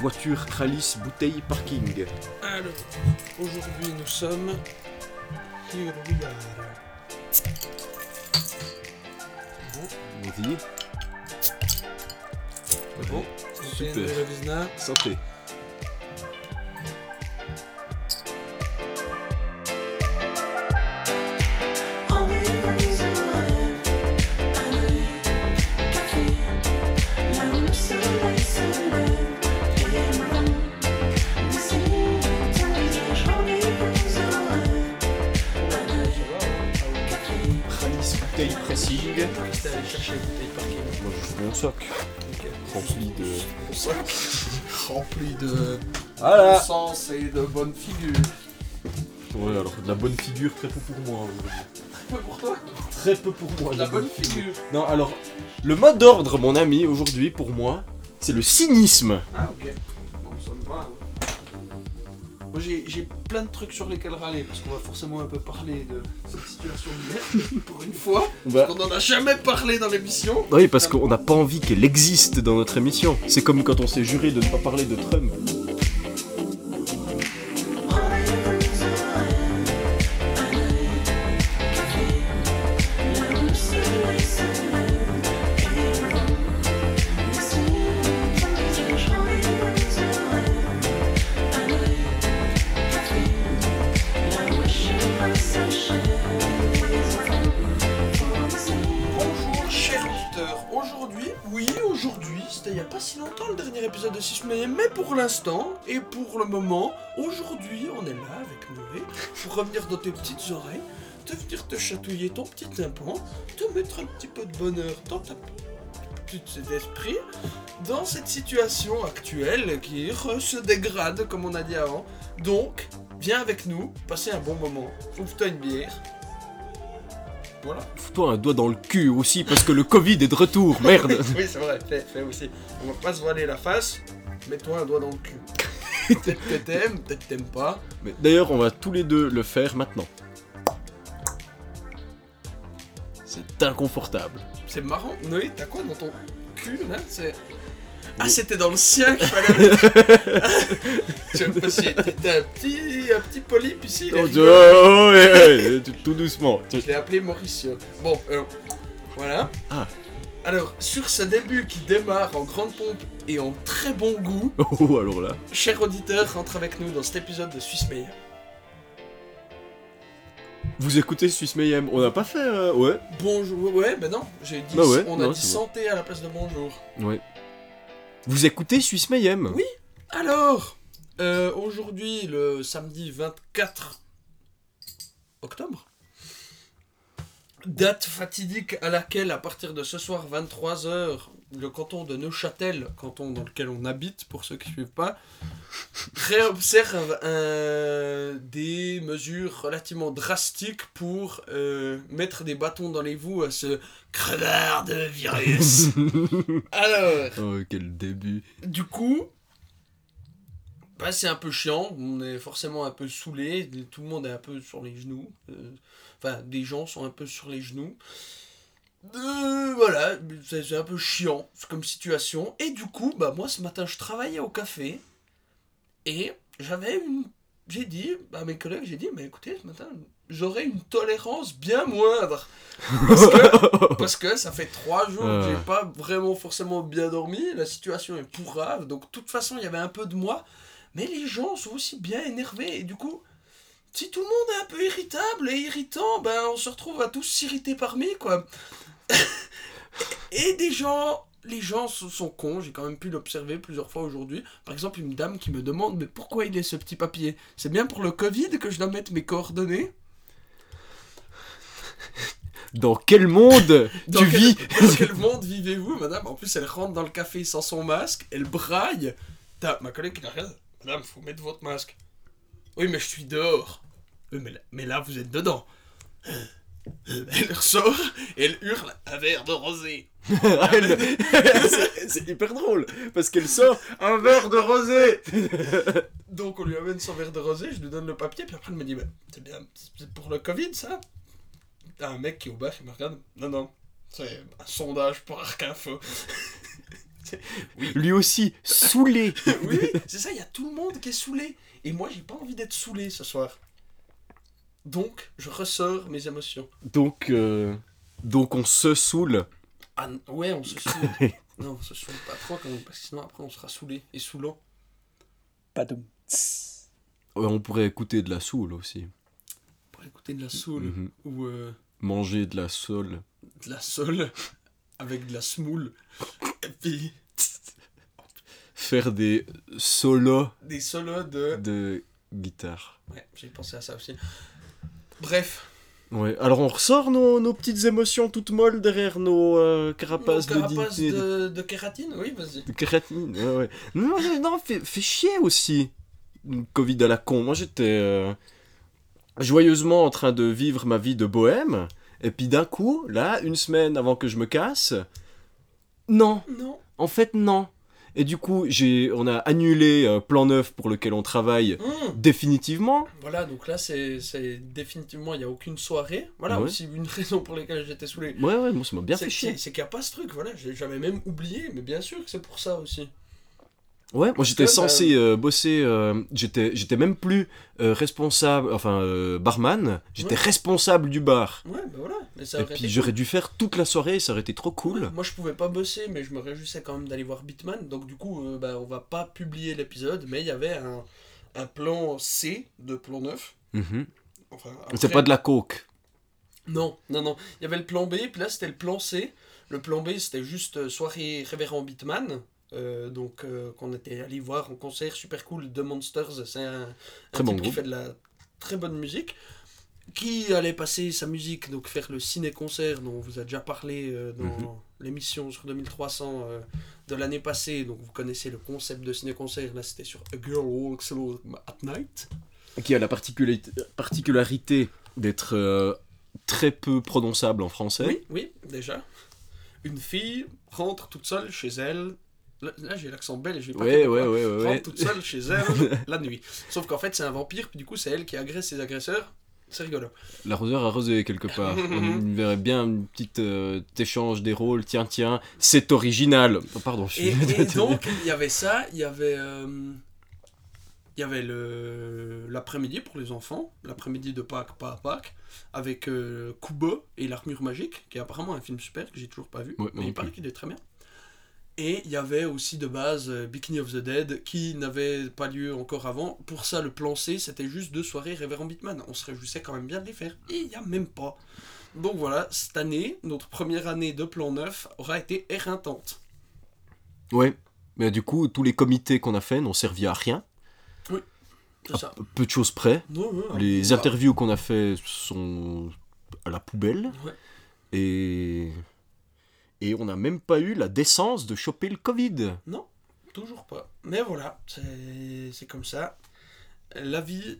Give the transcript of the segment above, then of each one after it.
voiture Kralis bouteille parking. Alors, aujourd'hui nous sommes. Here we are. Bon, bon. Super. Santé, bonne figure. Ouais alors de la bonne figure très peu pour moi aujourd'hui. Peu pour toi Très peu pour moi. De la bonne figure. Non alors le mot d'ordre mon ami aujourd'hui pour moi c'est le cynisme. Ah, ok. Bon, ça me va. hein. Moi, j'ai j'ai plein de trucs sur lesquels râler parce qu'on va forcément un peu parler de cette situation de merde pour une fois. Bah, On n'en a jamais parlé dans l'émission. Oui, parce qu'on n'a pas envie qu'elle existe dans notre émission. C'est comme quand on s'est juré de ne pas parler de Trump. Épisode de 6 mai, mais pour l'instant et pour le moment, aujourd'hui, on est là avec Noé pour revenir dans tes petites oreilles, te venir te chatouiller ton petit tympan, te mettre un petit peu de bonheur dans ta petite esprit, dans cette situation actuelle qui se dégrade, comme on a dit avant. Donc, viens avec nous, passer un bon moment, ouvre-toi une bière. Voilà. Fous-toi un doigt dans le cul aussi, parce que le Covid est de retour, merde oui, c'est vrai, fais, fais aussi. On va pas se voiler la face, mets-toi un doigt dans le cul. peut-être que t'aimes, peut-être t'aimes pas. Mais D'ailleurs, on va tous les deux le faire maintenant. C'est inconfortable. C'est marrant. Noé, t'as quoi dans ton cul là? C'est. Ah, c'était dans le sien qu'il fallait mettre. Je sais pas si t'as un petit, un petit polype ici. Oh, rigolo. oh, ouais, ouais, tout- tout doucement. Je l'ai appelé Mauricio. Bon, alors, voilà. Ah. Alors, sur ce début qui démarre en grande pompe et en très bon goût, Oh, alors là. cher auditeur, rentre avec nous dans cet épisode de Suisse Meilleur. Vous écoutez Suisse Mayhem On n'a pas fait. euh, Ouais. Bonjour, ouais, ben non, j'ai dit, Bah ouais, on a non, dit bon. santé à la place de bonjour. Ouais. Vous écoutez Suisse Mayhem Oui. Alors, euh, aujourd'hui, le samedi 24 octobre, date fatidique à laquelle, à partir de ce soir 23h, le canton de Neuchâtel, canton dans lequel on habite, pour ceux qui ne suivent pas, réobserve euh, des mesures relativement drastiques pour euh, mettre des bâtons dans les roues à ce crevard de virus. Alors, Oh, quel début. du coup, bah, c'est un peu chiant. On est forcément un peu saoulé. Tout le monde est un peu sur les genoux. euh, Enfin, des gens sont un peu sur les genoux. Euh, voilà, c'est un peu chiant comme situation. Et du coup, bah moi ce matin je travaillais au café et j'avais une. J'ai dit à mes collègues, j'ai dit, mais écoutez, ce matin j'aurais une tolérance bien moindre. Parce que, parce que ça fait trois jours que j'ai Euh. pas vraiment forcément bien dormi, la situation est pourrave, donc de toute façon il y avait un peu de moi, mais les gens sont aussi bien énervés, et du coup, si tout le monde est un peu irritable et irritant, ben on se retrouve à tous s'irriter parmi, quoi. et des gens, les gens sont, cons, j'ai quand même pu l'observer plusieurs fois aujourd'hui. Par exemple, une dame qui me demande, mais pourquoi il est ce petit papier? C'est bien pour le Covid que je dois mettre mes coordonnées? Dans quel monde Dans tu quel- vis? Dans quel monde vivez-vous, madame? En plus, elle rentre dans le café sans son masque, elle braille. T'as ma collègue qui la regarde. Madame, faut mettre votre masque. Oui, mais je suis dehors. Oui, mais là, mais là vous êtes dedans. Elle ressort et elle hurle un verre de rosé. Elle- c'est- hyper drôle parce qu'elle sort un verre de rosé. Donc on lui amène son verre de rosé, je lui donne le papier, puis après elle me dit, bah, c'est bien, c'est pour le Covid ça T'as un mec qui est au bar, il me regarde, non, non, c'est un sondage pour Arc Info. Lui aussi, saoulé. oui, c'est ça, il y a tout le monde qui est saoulé. Et moi, j'ai pas envie d'être saoulé ce soir. Donc, je ressors mes émotions. Donc, euh, donc on se saoule. Ah, ouais, on se saoule. non, on se saoule pas trop quand même, parce que sinon après on sera saoulé et saoulant. Padoum. Ouais, on pourrait écouter de la soul aussi. Pour écouter de la soul Mhm. ou euh, Manger de la soul. de la sol avec de la smoule. Et puis Faire des solos des solos de. de guitare. Ouais, j'ai pensé à ça aussi. Bref, Ouais, alors on ressort nos, nos petites émotions toutes molles derrière nos euh, carapaces, Mon carapace de, de, de kératine, oui, vas-y. de kératine. Ouais, ouais. Non, non, non, fait, fait chier aussi. Covid à la con. Moi j'étais euh, joyeusement en train de vivre ma vie de bohème. Et puis d'un coup, là, une semaine avant que je me casse, non, Non. en fait non. Et du coup, j'ai, on a annulé euh, Plan 9 pour lequel on travaille Hum. définitivement. Voilà, donc là, c'est c'est définitivement, il n'y a aucune soirée. Voilà Ouais. aussi une raison pour laquelle j'étais saoulé. Ouais, ouais, moi ça m'a bien C'est fait chier. c'est- c'est qu'il n'y a pas ce truc, voilà, j'avais même oublié, mais bien sûr que c'est pour ça aussi. Ouais, moi j'étais que, censé euh, bosser, euh, j'étais, j'étais même plus euh, responsable, enfin euh, barman, j'étais Ouais. responsable du bar. Ouais, bah voilà, mais ça Et puis j'aurais dû faire toute la soirée, ça aurait été trop cool. Moi, je pouvais pas bosser, mais je me réjouissais quand même d'aller voir Bitman, donc du coup, euh, bah, on va pas publier l'épisode, mais il y avait un, un plan C de plan 9. Mhm. Enfin, C'est pas de la coke. Non, non, non. Il y avait le plan B, puis là c'était le plan C. Le plan B c'était juste euh, soirée révérend Bitman. Euh, donc euh, qu'on était allé voir en concert super cool de Monsters. C'est un, un Très bon type qui fait de la très bonne musique. Qui allait passer sa musique, donc faire le ciné-concert dont on vous a déjà parlé euh, dans Mhm. l'émission sur 2300 euh, de l'année passée. Donc vous connaissez le concept de ciné-concert. Là c'était sur A Girl Walks Alone at Night. Qui a la particularité, particularité d'être très peu prononçable en français. Oui, oui, déjà. Une fille rentre toute seule chez elle. Là, là, j'ai l'accent belge, j'ai pas Ouais, ouais, ouais, ouais, Rentre toute seule chez elle la nuit. Sauf qu'en fait, c'est un vampire, puis du coup, c'est elle qui agresse ses agresseurs. C'est rigolo. L'arroseur arrosé quelque part. On verrait bien une petite euh, échange des rôles. Tiens, tiens, c'est original. Oh, pardon, je suis. Et, et donc, il y avait ça, il y avait. euh, Il y avait le l'après-midi pour les enfants, l'après-midi de Pâques, pas à Pâques, avec euh, Kubo et l'armure magique, qui est apparemment un film super que j'ai toujours pas vu, Ouais, mais il paraît qu'il est très bien. Et il y avait aussi de base euh, Bikini of the Dead, qui n'avait pas lieu encore avant. Pour ça, le plan C, c'était juste deux soirées Révérend Bitman. On se réjouissait quand même bien de les faire. Et il n'y a même pas. Donc voilà, cette année, notre première année de plan 9 aura été éreintante. Ouais. Mais du coup, tous les comités qu'on a fait n'ont servi à rien. C'est ça. Peu de choses près. Non, non, Les interviews qu'on a fait sont à la poubelle. Ouais. Et. Et on n'a même pas eu la décence de choper le Covid. Non, toujours pas. Mais voilà, c'est comme ça. La vie,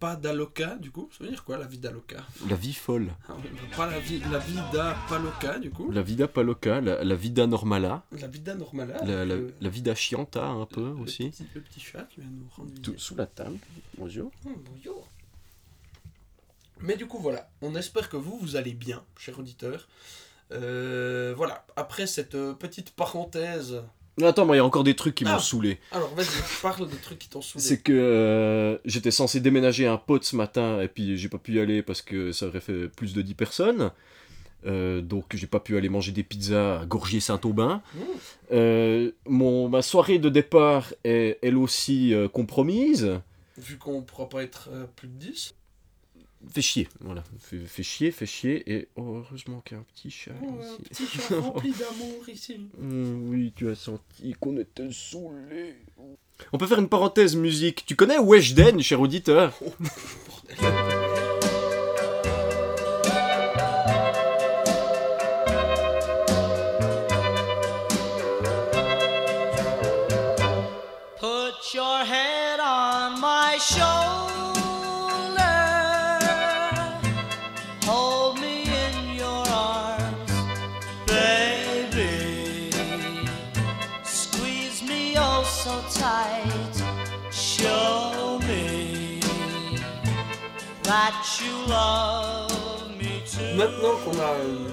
pas d'aloca, du coup. Ça veut dire quoi, la vie d'aloca? La vie folle. Ah oui, Pas la vie, la vie d'apaloca, du coup. La vida paloca, la, la vida normala, La vida normala. la, la, le- la vida chianta un peu le aussi. Petit, le petit chat qui vient nous rendre Tout sous la table. Bonjour. Oh, bonjour. Mais du coup, voilà. On espère que vous, vous allez bien, chers auditeurs. Euh, voilà. Après cette euh, petite parenthèse. Attends, moi il y a encore des trucs qui m'ont Ah. saoulé. Alors, vas-y, parle des trucs qui t'ont saoulé. C'est que euh, j'étais censé déménager un pote ce matin et puis j'ai pas pu y aller parce que ça aurait fait plus de 10 personnes. Euh, donc j'ai pas pu aller manger des pizzas à Gorgier-Saint-Aubin. Mmh. Euh, mon, ma soirée de départ est elle aussi euh, compromise. Vu qu'on pourra pas être plus de 10. Fait chier, voilà. Fait, fait chier, fait chier. Et oh, heureusement qu'il y a un petit chat un ici. petit chat rempli d'amour ici. Hum, oui, tu as senti qu'on était saoulés. On peut faire une parenthèse musique. Tu connais Weshden, cher auditeur? Oh, Maintenant qu'on a euh,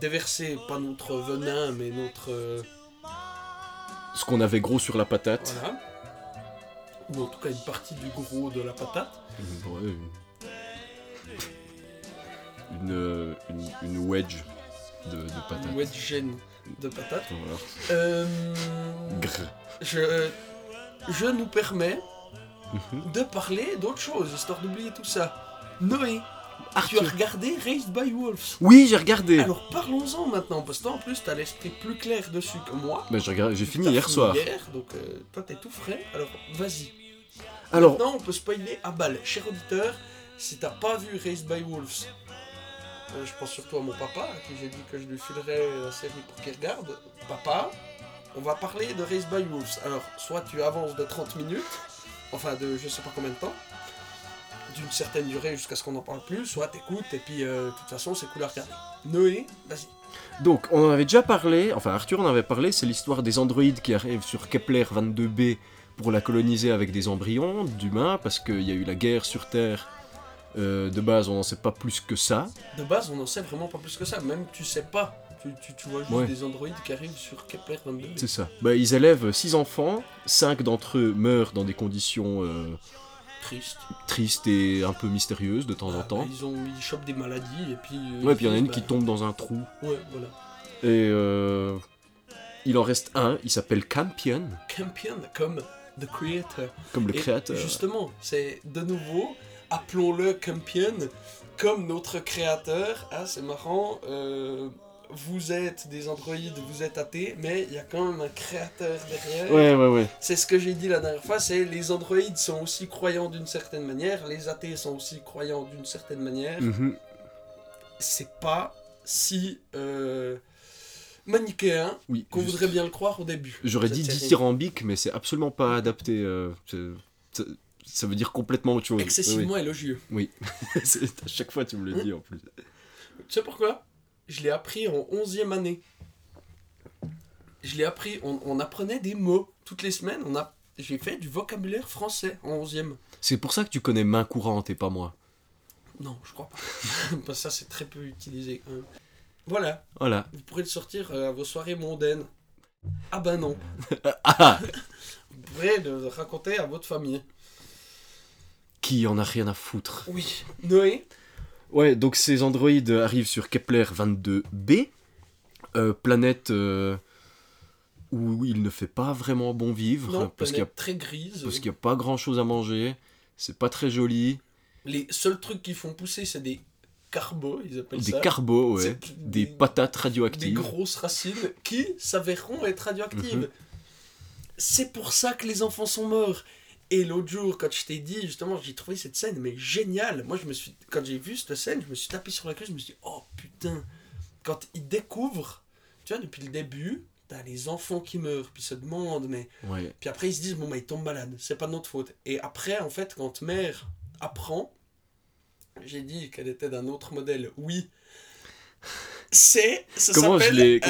déverser pas notre venin, mais notre. euh, Ce qu'on avait gros sur la patate. voilà. Ou en tout cas une partie du gros de la patate. Ouais, une... Une, euh, une, une wedge de, de patate. Une wedge gêne de patate. Voilà. Euh, je, je nous permets Mhm. de parler d'autre chose, histoire d'oublier tout ça. Noé, tu Arthur. as regardé Raised by Wolves. Oui, j'ai regardé. Alors parlons-en maintenant, parce que toi en plus t'as l'esprit plus clair dessus que moi. Mais j'ai regardé- j'ai fini hier soir. Hier, donc euh, toi t'es tout frais, alors vas-y. Alors, Maintenant on peut spoiler à balle. Cher auditeur, si t'as pas vu Raised by Wolves, euh, je pense surtout à mon papa, à qui j'ai dit que je lui filerais la série pour qu'il regarde. Papa, on va parler de Raised by Wolves. Alors, soit tu avances de 30 minutes, enfin de je sais pas combien de temps, d'une certaine durée jusqu'à ce qu'on en parle plus, soit t'écoutes et puis euh, de toute façon c'est cool à regarder. Noé, vas-y. donc, on en avait déjà parlé, enfin Arthur en avait parlé, c'est l'histoire des androïdes qui arrivent sur Kepler 22b pour la coloniser avec des embryons d'humains, parce qu'il y a eu la guerre sur Terre. Euh, de base, on n'en sait pas plus que ça. De base, on n'en sait vraiment pas plus que ça, même tu sais pas. Tu, tu, tu vois juste Ouais. des androïdes qui arrivent sur Kepler 22. C'est ça. Bah, ils élèvent six enfants, cinq d'entre eux meurent dans des conditions euh, Triste. tristes et un peu mystérieuses de temps Ah, en temps. bah, ils, ont, ils chopent des maladies et puis. euh, Ouais, puis il y en a une qui bah, tombe dans un trou. Ouais, voilà. Et euh, il en reste un, il s'appelle Campion, Campion comme The Creator. comme le Et créateur. Justement, c'est de nouveau, appelons-le Campion comme notre créateur. Ah, c'est marrant. euh, vous êtes des androïdes, vous êtes athées, mais il y a quand même un créateur derrière. Ouais, ouais, ouais. C'est ce que j'ai dit la dernière fois, c'est les androïdes sont aussi croyants d'une certaine manière, les athées sont aussi croyants d'une certaine manière. Mhm. C'est pas si euh, manichéen Oui, qu'on voudrait bien le croire au début. J'aurais dit dithyrambique, mais c'est absolument pas adapté. euh, ça, veut dire complètement autre chose. Excessivement élogieux. Oui. oui. C'est- à chaque fois, tu me le dis en plus. Tu sais pourquoi? Je l'ai appris en 11e année. Je l'ai appris, on, on apprenait des mots toutes les semaines. On a, j'ai fait du vocabulaire français en 11e. C'est pour ça que tu connais main courante et pas moi. Non, je crois pas. Parce que ça, c'est très peu utilisé quand même. Voilà, Voilà. vous pourrez le sortir euh, à vos soirées mondaines. Ah ben non. Ah Vous pourrez le raconter à votre famille. Qui en a rien à foutre Oui. Noé? Ouais, donc ces androïdes arrivent sur Kepler 22b, euh, planète euh, où il ne fait pas vraiment bon vivre, Non, parce qu'il n'y a, très grise. parce qu'il y a pas grand chose à manger, c'est pas très joli. Les seuls trucs qui font pousser, c'est des carbos, ils appellent Des ça. carbos, ouais, des patates radioactives. Des grosses racines qui s'avéreront être radioactives. Mhm. C'est pour ça que les enfants sont morts. Et l'autre jour, quand je t'ai dit, justement, j'ai trouvé cette scène, mais géniale. Moi, je me suis, quand j'ai vu cette scène, je me suis tapé sur la queue, je me suis dit, oh putain. Quand ils découvrent, tu vois, depuis le début, t'as les enfants qui meurent, puis ils se demandent, mais. Ouais. Puis après, ils se disent, bon, bah, ils tombent malades, c'est pas de notre faute. Et après, en fait, quand mère apprend, j'ai dit qu'elle était d'un autre modèle, oui. C'est. ça Comment je l'ai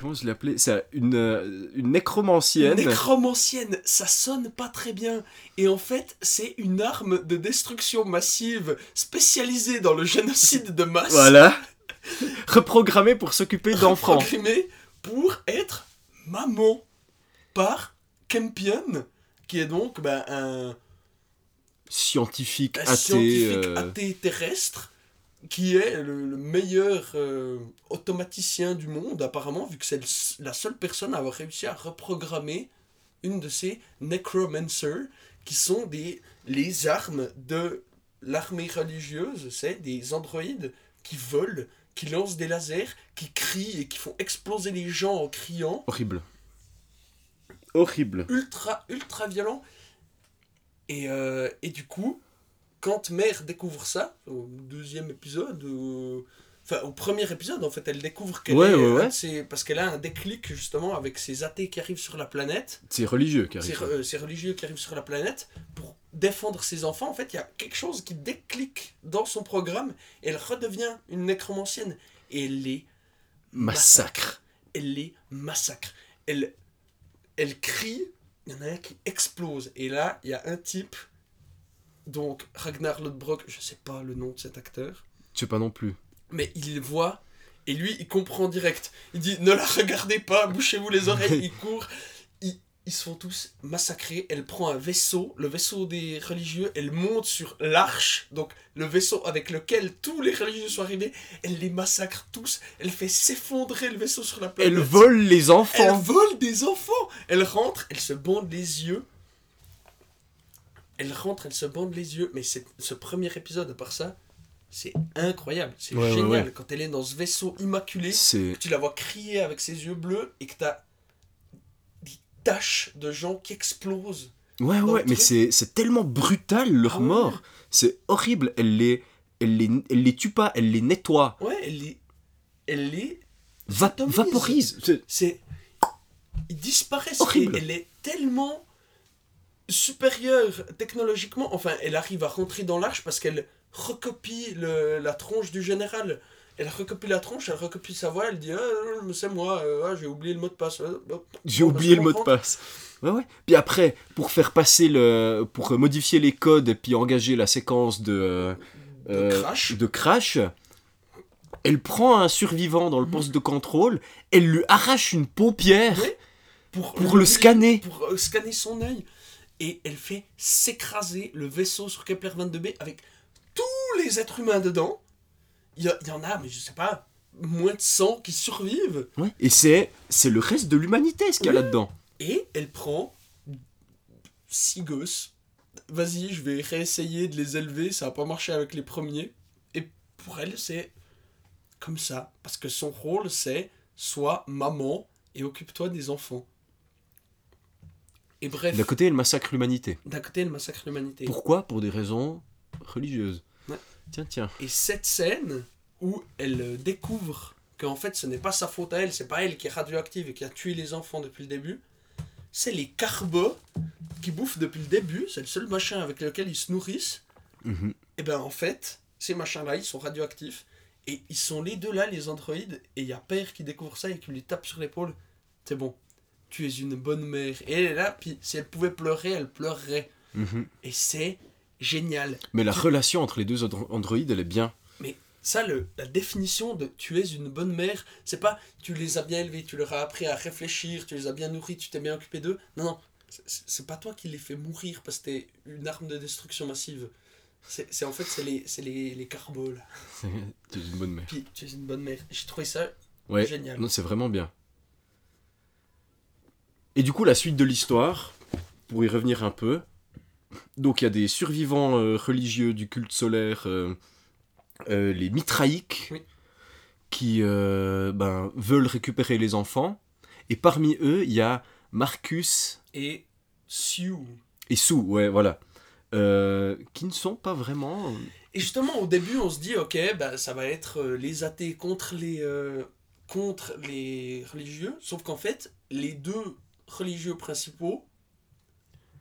comment, je l'ai appelé? C'est une, euh, une nécromancienne. Nécromancienne, ça sonne pas très bien. Et en fait, c'est une arme de destruction massive spécialisée dans le génocide de masse. Voilà. Reprogrammée pour s'occuper d'enfants. Programmée pour être maman par Campion, qui est donc bah, un, Scientifique, un athée. scientifique euh, athée terrestre qui est le, le meilleur euh, automaticien du monde apparemment vu que c'est la seule personne à avoir réussi à reprogrammer une de ces necromancers qui sont des les armes de l'armée religieuse c'est des androïdes qui volent qui lancent des lasers qui crient et qui font exploser les gens en criant Horrible. Horrible. ultra ultra violent et, euh, et du coup quand Mère découvre ça au deuxième épisode euh, enfin au premier épisode en fait elle découvre qu'elle Ouais, est ouais, un ouais. de ces- parce qu'elle a un déclic justement avec ces athées qui arrivent sur la planète C'est religieux qui ces, arrive. re- ces religieux qui arrivent sur la planète pour défendre ses enfants en fait il y a quelque chose qui déclic dans son programme et elle redevient une nécromancienne et elle les Massacre. elle les massacre. Elle, elle crie, il y en a un qui explose. Et là, il y a un type, donc Ragnar Lodbrok, je sais pas le nom de cet acteur, Je sais pas non plus. mais il voit Et lui, il comprend direct. Il dit Ne la regardez pas, bouchez-vous les oreilles. Il court. Ils, ils se font tous massacrer. Elle prend un vaisseau, le vaisseau des religieux. Elle monte sur l'arche, donc le vaisseau avec lequel tous les religieux sont arrivés. Elle les massacre tous. Elle fait s'effondrer le vaisseau sur la planète. Elle vole les Elle enfants. vole des enfants. Elle rentre, elle se bande les yeux. Elle rentre, elle se bande les yeux. Mais ce premier épisode, à part ça, c'est incroyable. C'est Ouais, génial. ouais. Quand elle est dans ce vaisseau immaculé, que tu la vois crier avec ses yeux bleus et que t'as des taches de gens qui explosent. ouais ouais, mais c'est tellement brutal leur Ah mort. C'est horrible. Elle les elle les elle les tue pas, elle les nettoie, Ouais, elle les. Elle les. Va- vaporise. C'est-. Ils disparaissent. Horrible. Elle est tellement supérieure technologiquement. Enfin, elle arrive à rentrer dans l'arche parce qu'elle recopie le- la tronche du général. Elle recopie la tronche, elle recopie sa voix, elle dit ah, c'est moi, euh, ah, j'ai oublié le mot de passe. Euh. J'ai oublié le mot de passe. Ouais, ouais. Puis après, pour faire passer le. pour modifier les codes et puis engager la séquence de. De euh, crash. de crash, elle prend un survivant dans le Mhm. poste de contrôle, elle lui arrache une paupière. Pour, pour le scanner. Pour euh, scanner son œil. Et elle fait s'écraser le vaisseau sur Kepler 22b avec tous les êtres humains dedans. Il y, en a, mais je sais pas, moins de 100 qui survivent. Ouais. Et c'est c'est le reste de l'humanité ce qu'il y a là-dedans. Et elle prend six gosses. Vas-y, je vais réessayer de les élever. Ça n'a pas marché avec les premiers. Et pour elle, c'est comme ça. Parce que son rôle, c'est sois maman et occupe-toi des enfants. Et bref, D'un côté, elle massacre l'humanité. d'un côté, elle massacre l'humanité. Pourquoi? Pour des raisons religieuses. Ouais. Tiens, tiens. Et cette scène où elle euh, découvre qu'en fait ce n'est pas sa faute à elle, c'est pas elle qui est radioactive et qui a tué les enfants depuis le début, c'est les carbos qui bouffent depuis le début, c'est le seul machin avec lequel ils se nourrissent. Mhm. Et ben en fait, ces machins-là, ils sont radioactifs. Et ils sont les deux là, les androïdes. Et il y a Père qui découvre ça et qui lui tape sur l'épaule. C'est bon, tu es une bonne mère. Et elle est là, puis si elle pouvait pleurer, elle pleurerait. Mhm. Et c'est génial. Mais la relation entre les deux andro- androïdes, elle est bien. Mais ça, le, la définition de tu es une bonne mère, c'est pas tu les as bien élevés, tu leur as appris à réfléchir, tu les as bien nourris, tu t'es bien occupé d'eux. Non, non, c'est- pas toi qui les fais mourir parce que t'es une arme de destruction massive. C'est en fait, c'est les, les, les là. C'est une bonne mère. Puis tu es une bonne mère. J'ai trouvé ça Ouais. génial. Non, c'est vraiment bien. Et du coup, la suite de l'histoire, pour y revenir un peu. Donc, il y a des survivants euh, religieux du culte solaire, euh, euh, les Mitraïques, Oui. qui ben, veulent récupérer les enfants. Et parmi eux, il y a Marcus Et Sioux. et Sue, ouais, voilà. Qui ne sont pas vraiment. Et justement, au début, on se dit, ok, bah, ça va être les athées contre les, contre les religieux. Sauf qu'en fait, les deux religieux principaux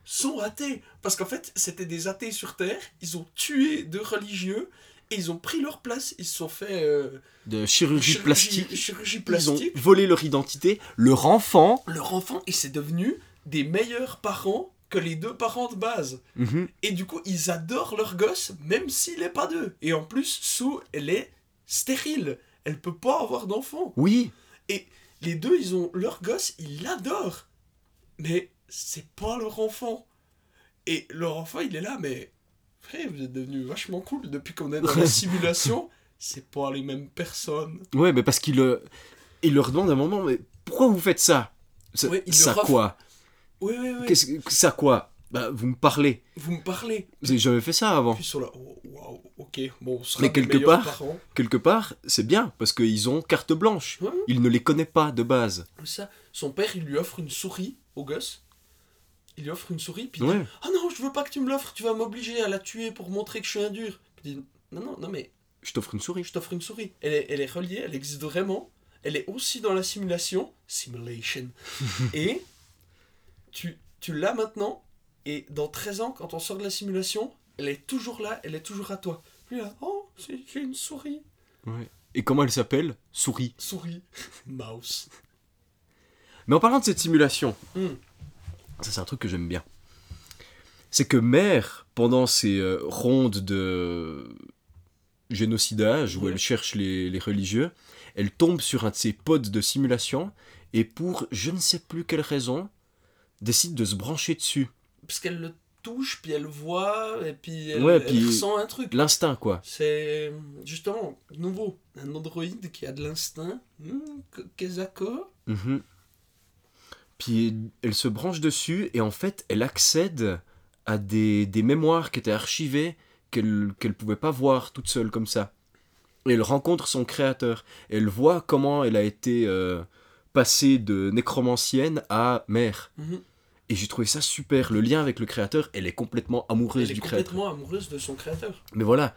sont athées. Parce qu'en fait, c'était des athées sur Terre. Ils ont tué deux religieux et ils ont pris leur place. Ils se sont fait euh, de chirurgie, plastique. chirurgie Ils ont plastique. volé leur identité, leur enfant. Leur enfant, et c'est devenu des meilleurs parents que les deux parents de base. Mhm. Et du coup, ils adorent leur gosse, même s'il n'est pas d'eux. Et en plus, Sue, elle est stérile. Elle peut pas avoir d'enfant. Oui, Les deux, ils ont leur gosse, ils l'adorent. Mais c'est pas leur enfant. Et leur enfant, il est là, mais frère, vous êtes devenu vachement cool depuis qu'on est dans la simulation. C'est pas les mêmes personnes. Ouais, mais parce qu'il euh, il leur demande à un moment, mais pourquoi vous faites ça? Ça, Ouais, quoi? Oui, oui, oui. Ça quoi? Bah, vous me parlez. Vous me parlez. Vous avez jamais fait ça avant. Puis sont là, oh, waouh, ok, bon, on sera Mais quelque part- parents. Quelque part, c'est bien, parce qu'ils ont carte blanche. Ouais. Il ne les connaît pas de base. Ça, son père, il lui offre une souris au gosse. Il lui offre une souris, puis il Ouais. dit Ah non, je veux pas que tu me l'offres, tu vas m'obliger à la tuer pour montrer que je suis un dur. Puis il dit Non, non, non, mais Je t'offre une souris. je t'offre une souris. Elle est, elle est reliée, elle existe vraiment. Elle est aussi dans la simulation. Simulation. et tu, tu l'as maintenant, et dans 13 ans, quand on sort de la simulation, elle est toujours là, elle est toujours à toi. Puis là, oh, c'est- j'ai une souris. Ouais. Et comment elle s'appelle? Souris. Souris. Mouse. Mais en parlant de cette simulation, Hmm. ça c'est un truc que j'aime bien. C'est que Mère, pendant ses euh, rondes de génocidage où Ouais. elle cherche les, les religieux. Elle tombe sur un de ses pods de simulation et pour je ne sais plus quelle raison, décide de se brancher dessus. Parce qu'elle le touche, puis elle voit, et puis elle, Ouais, elle puis- ressent un truc. L'instinct, quoi. C'est justement nouveau. Un androïde qui a de l'instinct. Que- Kezako Mhm. Puis elle se branche dessus et en fait, elle accède à des, des mémoires qui étaient archivées qu'elle qu'elle pouvait pas voir toute seule comme ça. Et elle rencontre son créateur. Et elle voit comment elle a été euh, passée de nécromancienne à mère. Mhm. Et j'ai trouvé ça super. Le lien avec le créateur, elle est complètement amoureuse Elle est du créateur. complètement amoureuse de son créateur. Mais voilà,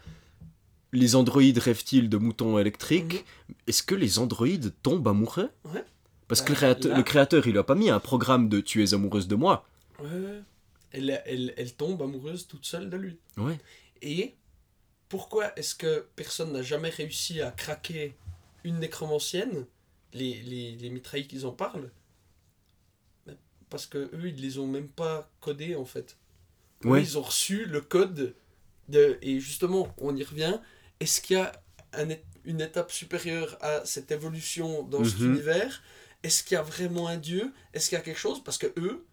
les androïdes rêvent-ils de moutons électriques Mhm. Est-ce que les androïdes tombent amoureux Ouais. Parce que Bah, le créateur, là- le créateur, il a pas mis un programme de tu es amoureuse de moi. Ouais. Elle, elle, elle tombe amoureuse toute seule de lui. Ouais. Et pourquoi est-ce que personne n'a jamais réussi à craquer une nécromancienne Les, les, les mitrailles qu'ils en parlent Parce que eux, ils les ont même pas codés en fait. Eux, ils ont reçu le code de. Et justement, on y revient. Est-ce qu'il y a un une étape supérieure à cette évolution dans cet Mhm. univers? Est-ce qu'il y a vraiment un dieu? Est-ce qu'il y a quelque chose? Parce que eux,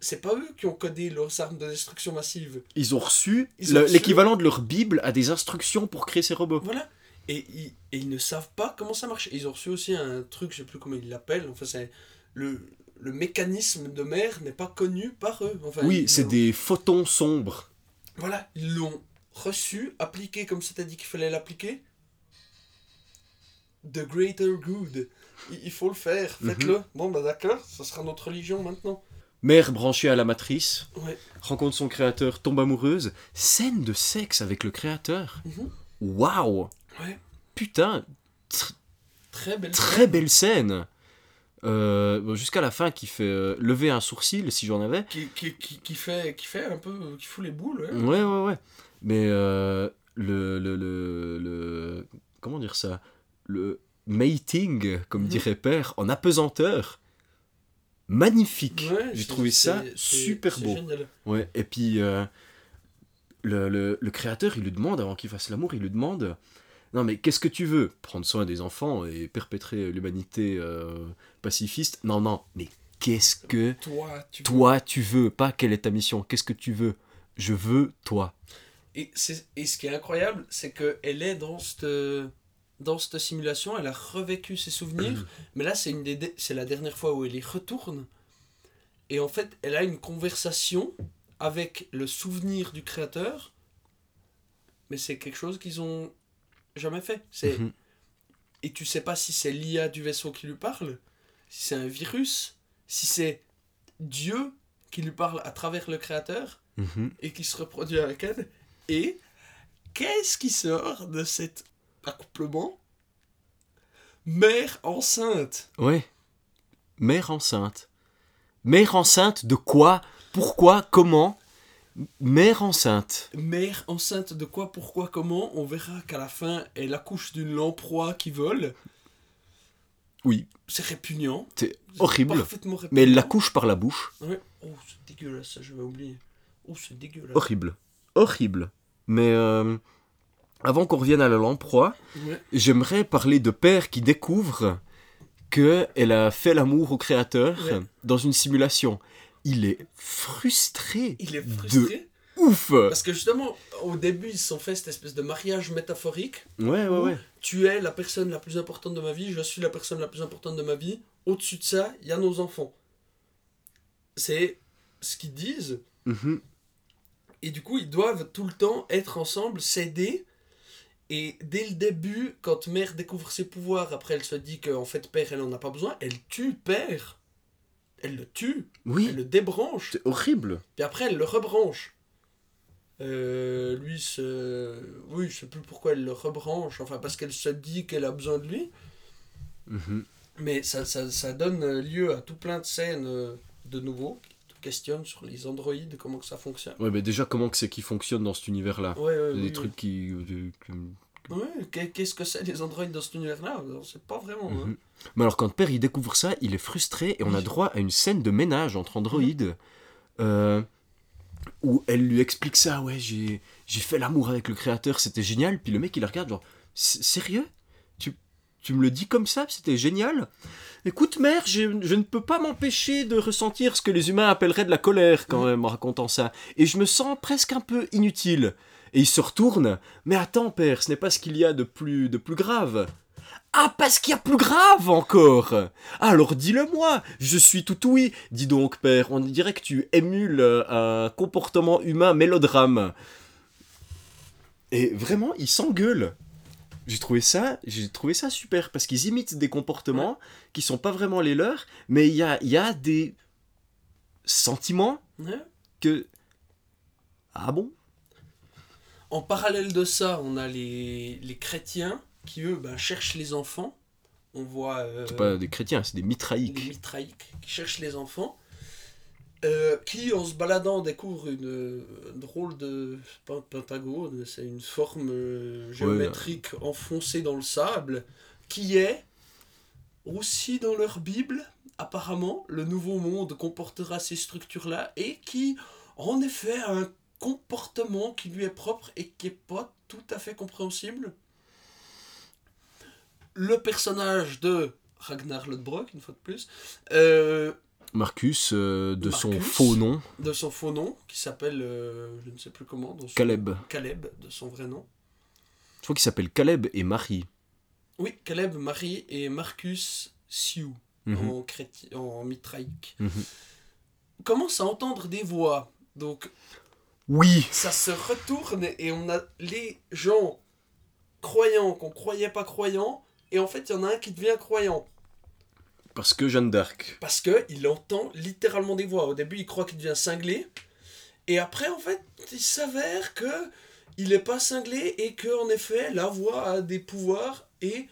c'est pas eux qui ont codé leurs armes de destruction massive. Ils ont reçu l'équivalent de leur Bible à des instructions pour créer ces robots. Voilà. Et ils, et ils ne savent pas comment ça marche. Ils ont reçu aussi un truc, je sais plus comment ils l'appellent. Enfin, c'est le, le mécanisme de mer n'est pas connu par eux. Enfin, Oui, c'est des photons sombres. Voilà, ils l'ont reçu, appliqué comme c'était dit qu'il fallait l'appliquer. The greater good. Il, faut le faire, Mhm. faites-le. Bon, bah d'accord, ça sera notre religion maintenant. Mère branchée à la matrice, Ouais. rencontre son créateur, tombe amoureuse. Scène de sexe avec le créateur. Mhm. Waouh Ouais. Putain, tr- Très belle très belle scène. Euh, Jusqu'à la fin qui fait euh, lever un sourcil si j'en avais. Qui, qui, qui, qui fait, qui fait un peu. qui fout les boules. ouais. Ouais, ouais, ouais. Mais euh, le, le, le, le- Comment dire ça? Le mating, comme Mhm. dirait père, en apesanteur. Magnifique. Ouais, J'ai trouvé ça super beau. génial. Ouais, et puis le, le, le créateur, il lui demande, avant qu'il fasse l'amour, il lui demande Non, mais qu'est-ce que tu veux? Prendre soin des enfants et perpétrer l'humanité pacifiste Non, non, mais qu'est-ce que Toi, tu toi tu veux Pas quelle est ta mission Qu'est-ce que tu veux Je veux toi. Et, c'est- et ce qui est incroyable, c'est qu'elle est dans cette, dans cette simulation, elle a revécu ses souvenirs, Mhm. mais là, c'est, une des, la dernière fois où elle y retourne. Et en fait, elle a une conversation avec le souvenir du créateur, mais c'est quelque chose qu'ils ont jamais fait. C'est, Mhm. Et tu sais pas si c'est l'IA du vaisseau qui lui parle, si c'est un virus, si c'est Dieu qui lui parle à travers le créateur Mhm. et qui se reproduit avec elle. Et qu'est-ce qui sort de cet accouplement? Mère enceinte. Ouais. Mère enceinte. Mère enceinte de quoi? Pourquoi? Comment? Mère enceinte. Mère enceinte de quoi, pourquoi, comment? On verra qu'à la fin, elle accouche d'une lamproie qui vole. Oui, C'est répugnant. c'est horrible. Parfaitement répugnant. Mais elle l'accouche par la bouche. Ouais. Oh, c'est dégueulasse, ça, je vais oublier. Oh, c'est dégueulasse. Horrible. Horrible. Mais euh, avant qu'on revienne à la lamproie, Ouais. j'aimerais parler de père qui découvre que elle a fait l'amour au créateur Ouais. dans une simulation. Il est frustré. Il est frustré. Ouf Parce que justement, au début, ils se sont fait cette espèce de mariage métaphorique. Ouais, ouais, ouais. Tu es la personne la plus importante de ma vie, je suis la personne la plus importante de ma vie. Au-dessus de ça, il y a nos enfants. C'est ce qu'ils disent. Mhm. Et du coup, ils doivent tout le temps être ensemble, s'aider. Et dès le début, quand mère découvre ses pouvoirs, après elle se dit qu'en fait, père, elle en a pas besoin, elle tue père. Elle le tue, Oui, elle le débranche. c'est horrible. Puis après, elle le rebranche. Euh, lui, se... oui, je sais plus pourquoi elle le rebranche, enfin parce qu'elle se dit qu'elle a besoin de lui. Mhm. Mais ça, ça, ça donne lieu à tout plein de scènes euh, de nouveau qui te questionnent sur les androïdes, comment que ça fonctionne. Ouais, mais déjà, comment que c'est qui fonctionne dans cet univers-là? Ouais, ouais, oui, Des trucs qui... euh. Ouais, qu'est- qu'est-ce que c'est les androïdes dans cet univers-là? On sait pas vraiment. hein. Mhm. Mais alors, quand père il découvre ça, il est frustré et on a droit à une scène de ménage entre androïdes. Euh, où elle lui explique ça, ouais, j'ai fait l'amour avec le créateur, c'était génial. Puis le mec, il la regarde, genre, sérieux? Tu, tu me le dis comme ça, c'était génial? Écoute, mère, je, je ne peux pas m'empêcher de ressentir ce que les humains appelleraient de la colère quand même en racontant ça. Et je me sens presque un peu inutile. Et il se retourne. Mais attends, père, ce n'est pas ce qu'il y a de plus, de plus grave. Ah, parce qu'il y a plus grave encore Alors dis-le-moi, je suis tout oui. Dis donc, père, on dirait que tu émules euh, un comportement humain mélodrame. Et vraiment, il s'engueule. J'ai trouvé ça, j'ai trouvé ça super parce qu'ils imitent des comportements qui sont pas vraiment les leurs, mais il y a, y a des sentiments que ah bon? En parallèle de ça, on a les, les chrétiens qui, eux, ben, cherchent les enfants. On voit euh, C'est pas des chrétiens, c'est des mitraïques. mitraïques qui cherchent les enfants. euh, qui, en se baladant, découvrent une, euh, drôle de. pentagone, c'est une forme euh, géométrique enfoncée dans le sable, qui est aussi dans leur Bible. Apparemment, le nouveau monde comportera ces structures-là et qui, en effet, a un comportement qui lui est propre et qui est pas tout à fait compréhensible. Le personnage de Ragnar Lodbrok, une fois de plus, euh, Marcus, euh, de son faux nom, de son faux nom, qui s'appelle, euh, je ne sais plus comment, son- Caleb. Caleb, de son vrai nom. Je crois qu'il s'appelle Caleb et Marie. Oui, Caleb, Marie et Marcus Sioux, Mhm. en, en mitraïque. Mhm. Commence à entendre des voix? Donc, Oui ça se retourne et on a les gens croyants qu'on croyait pas croyants. Et en fait, il y en a un qui devient croyant. Parce que Jeanne d'Arc. Parce que il entend littéralement des voix. Au début, il croit qu'il devient cinglé. Et après, en fait, il s'avère que il n'est pas cinglé et que en effet, la voix a des pouvoirs et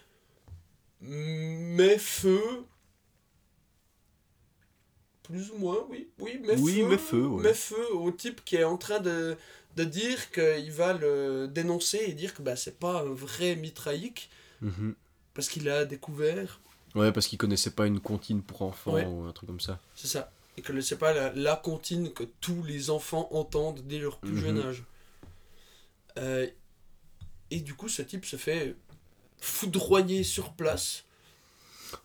met feu. Plus ou moins, oui. Oui, met Oui, feu. met feu, ouais. met feu au type qui est en train de, de dire qu'il va le dénoncer et dire que bah, c'est pas un vrai mitraïque Mhm. Parce qu'il a découvert Ouais, parce qu'il connaissait pas une comptine pour enfants Ouais. ou un truc comme ça. C'est ça. Et que c'est pas la, la comptine que tous les enfants entendent dès leur plus Mhm. jeune âge. Euh, et du coup, ce type se fait foudroyer sur place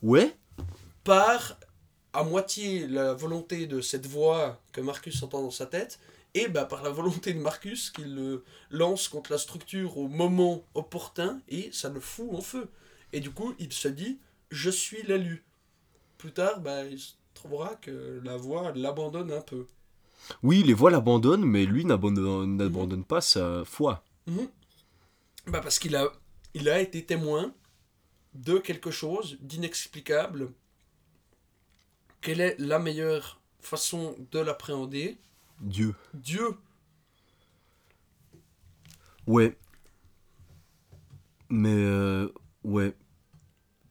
Ouais par à moitié la volonté de cette voix que Marcus entend dans sa tête et bah, par la volonté de Marcus qu'il le lance contre la structure au moment opportun et ça le fout en feu. Et du coup, il se dit je suis l'élu. Plus tard, bah, il se trouvera que la voix l'abandonne un peu. Oui, les voix l'abandonnent, mais lui n'abandonne pas sa foi. Mhm. Bah parce qu'il a, il a été témoin de quelque chose d'inexplicable. Quelle est la meilleure façon de l'appréhender? Dieu. Dieu. Ouais. Mais euh, ouais.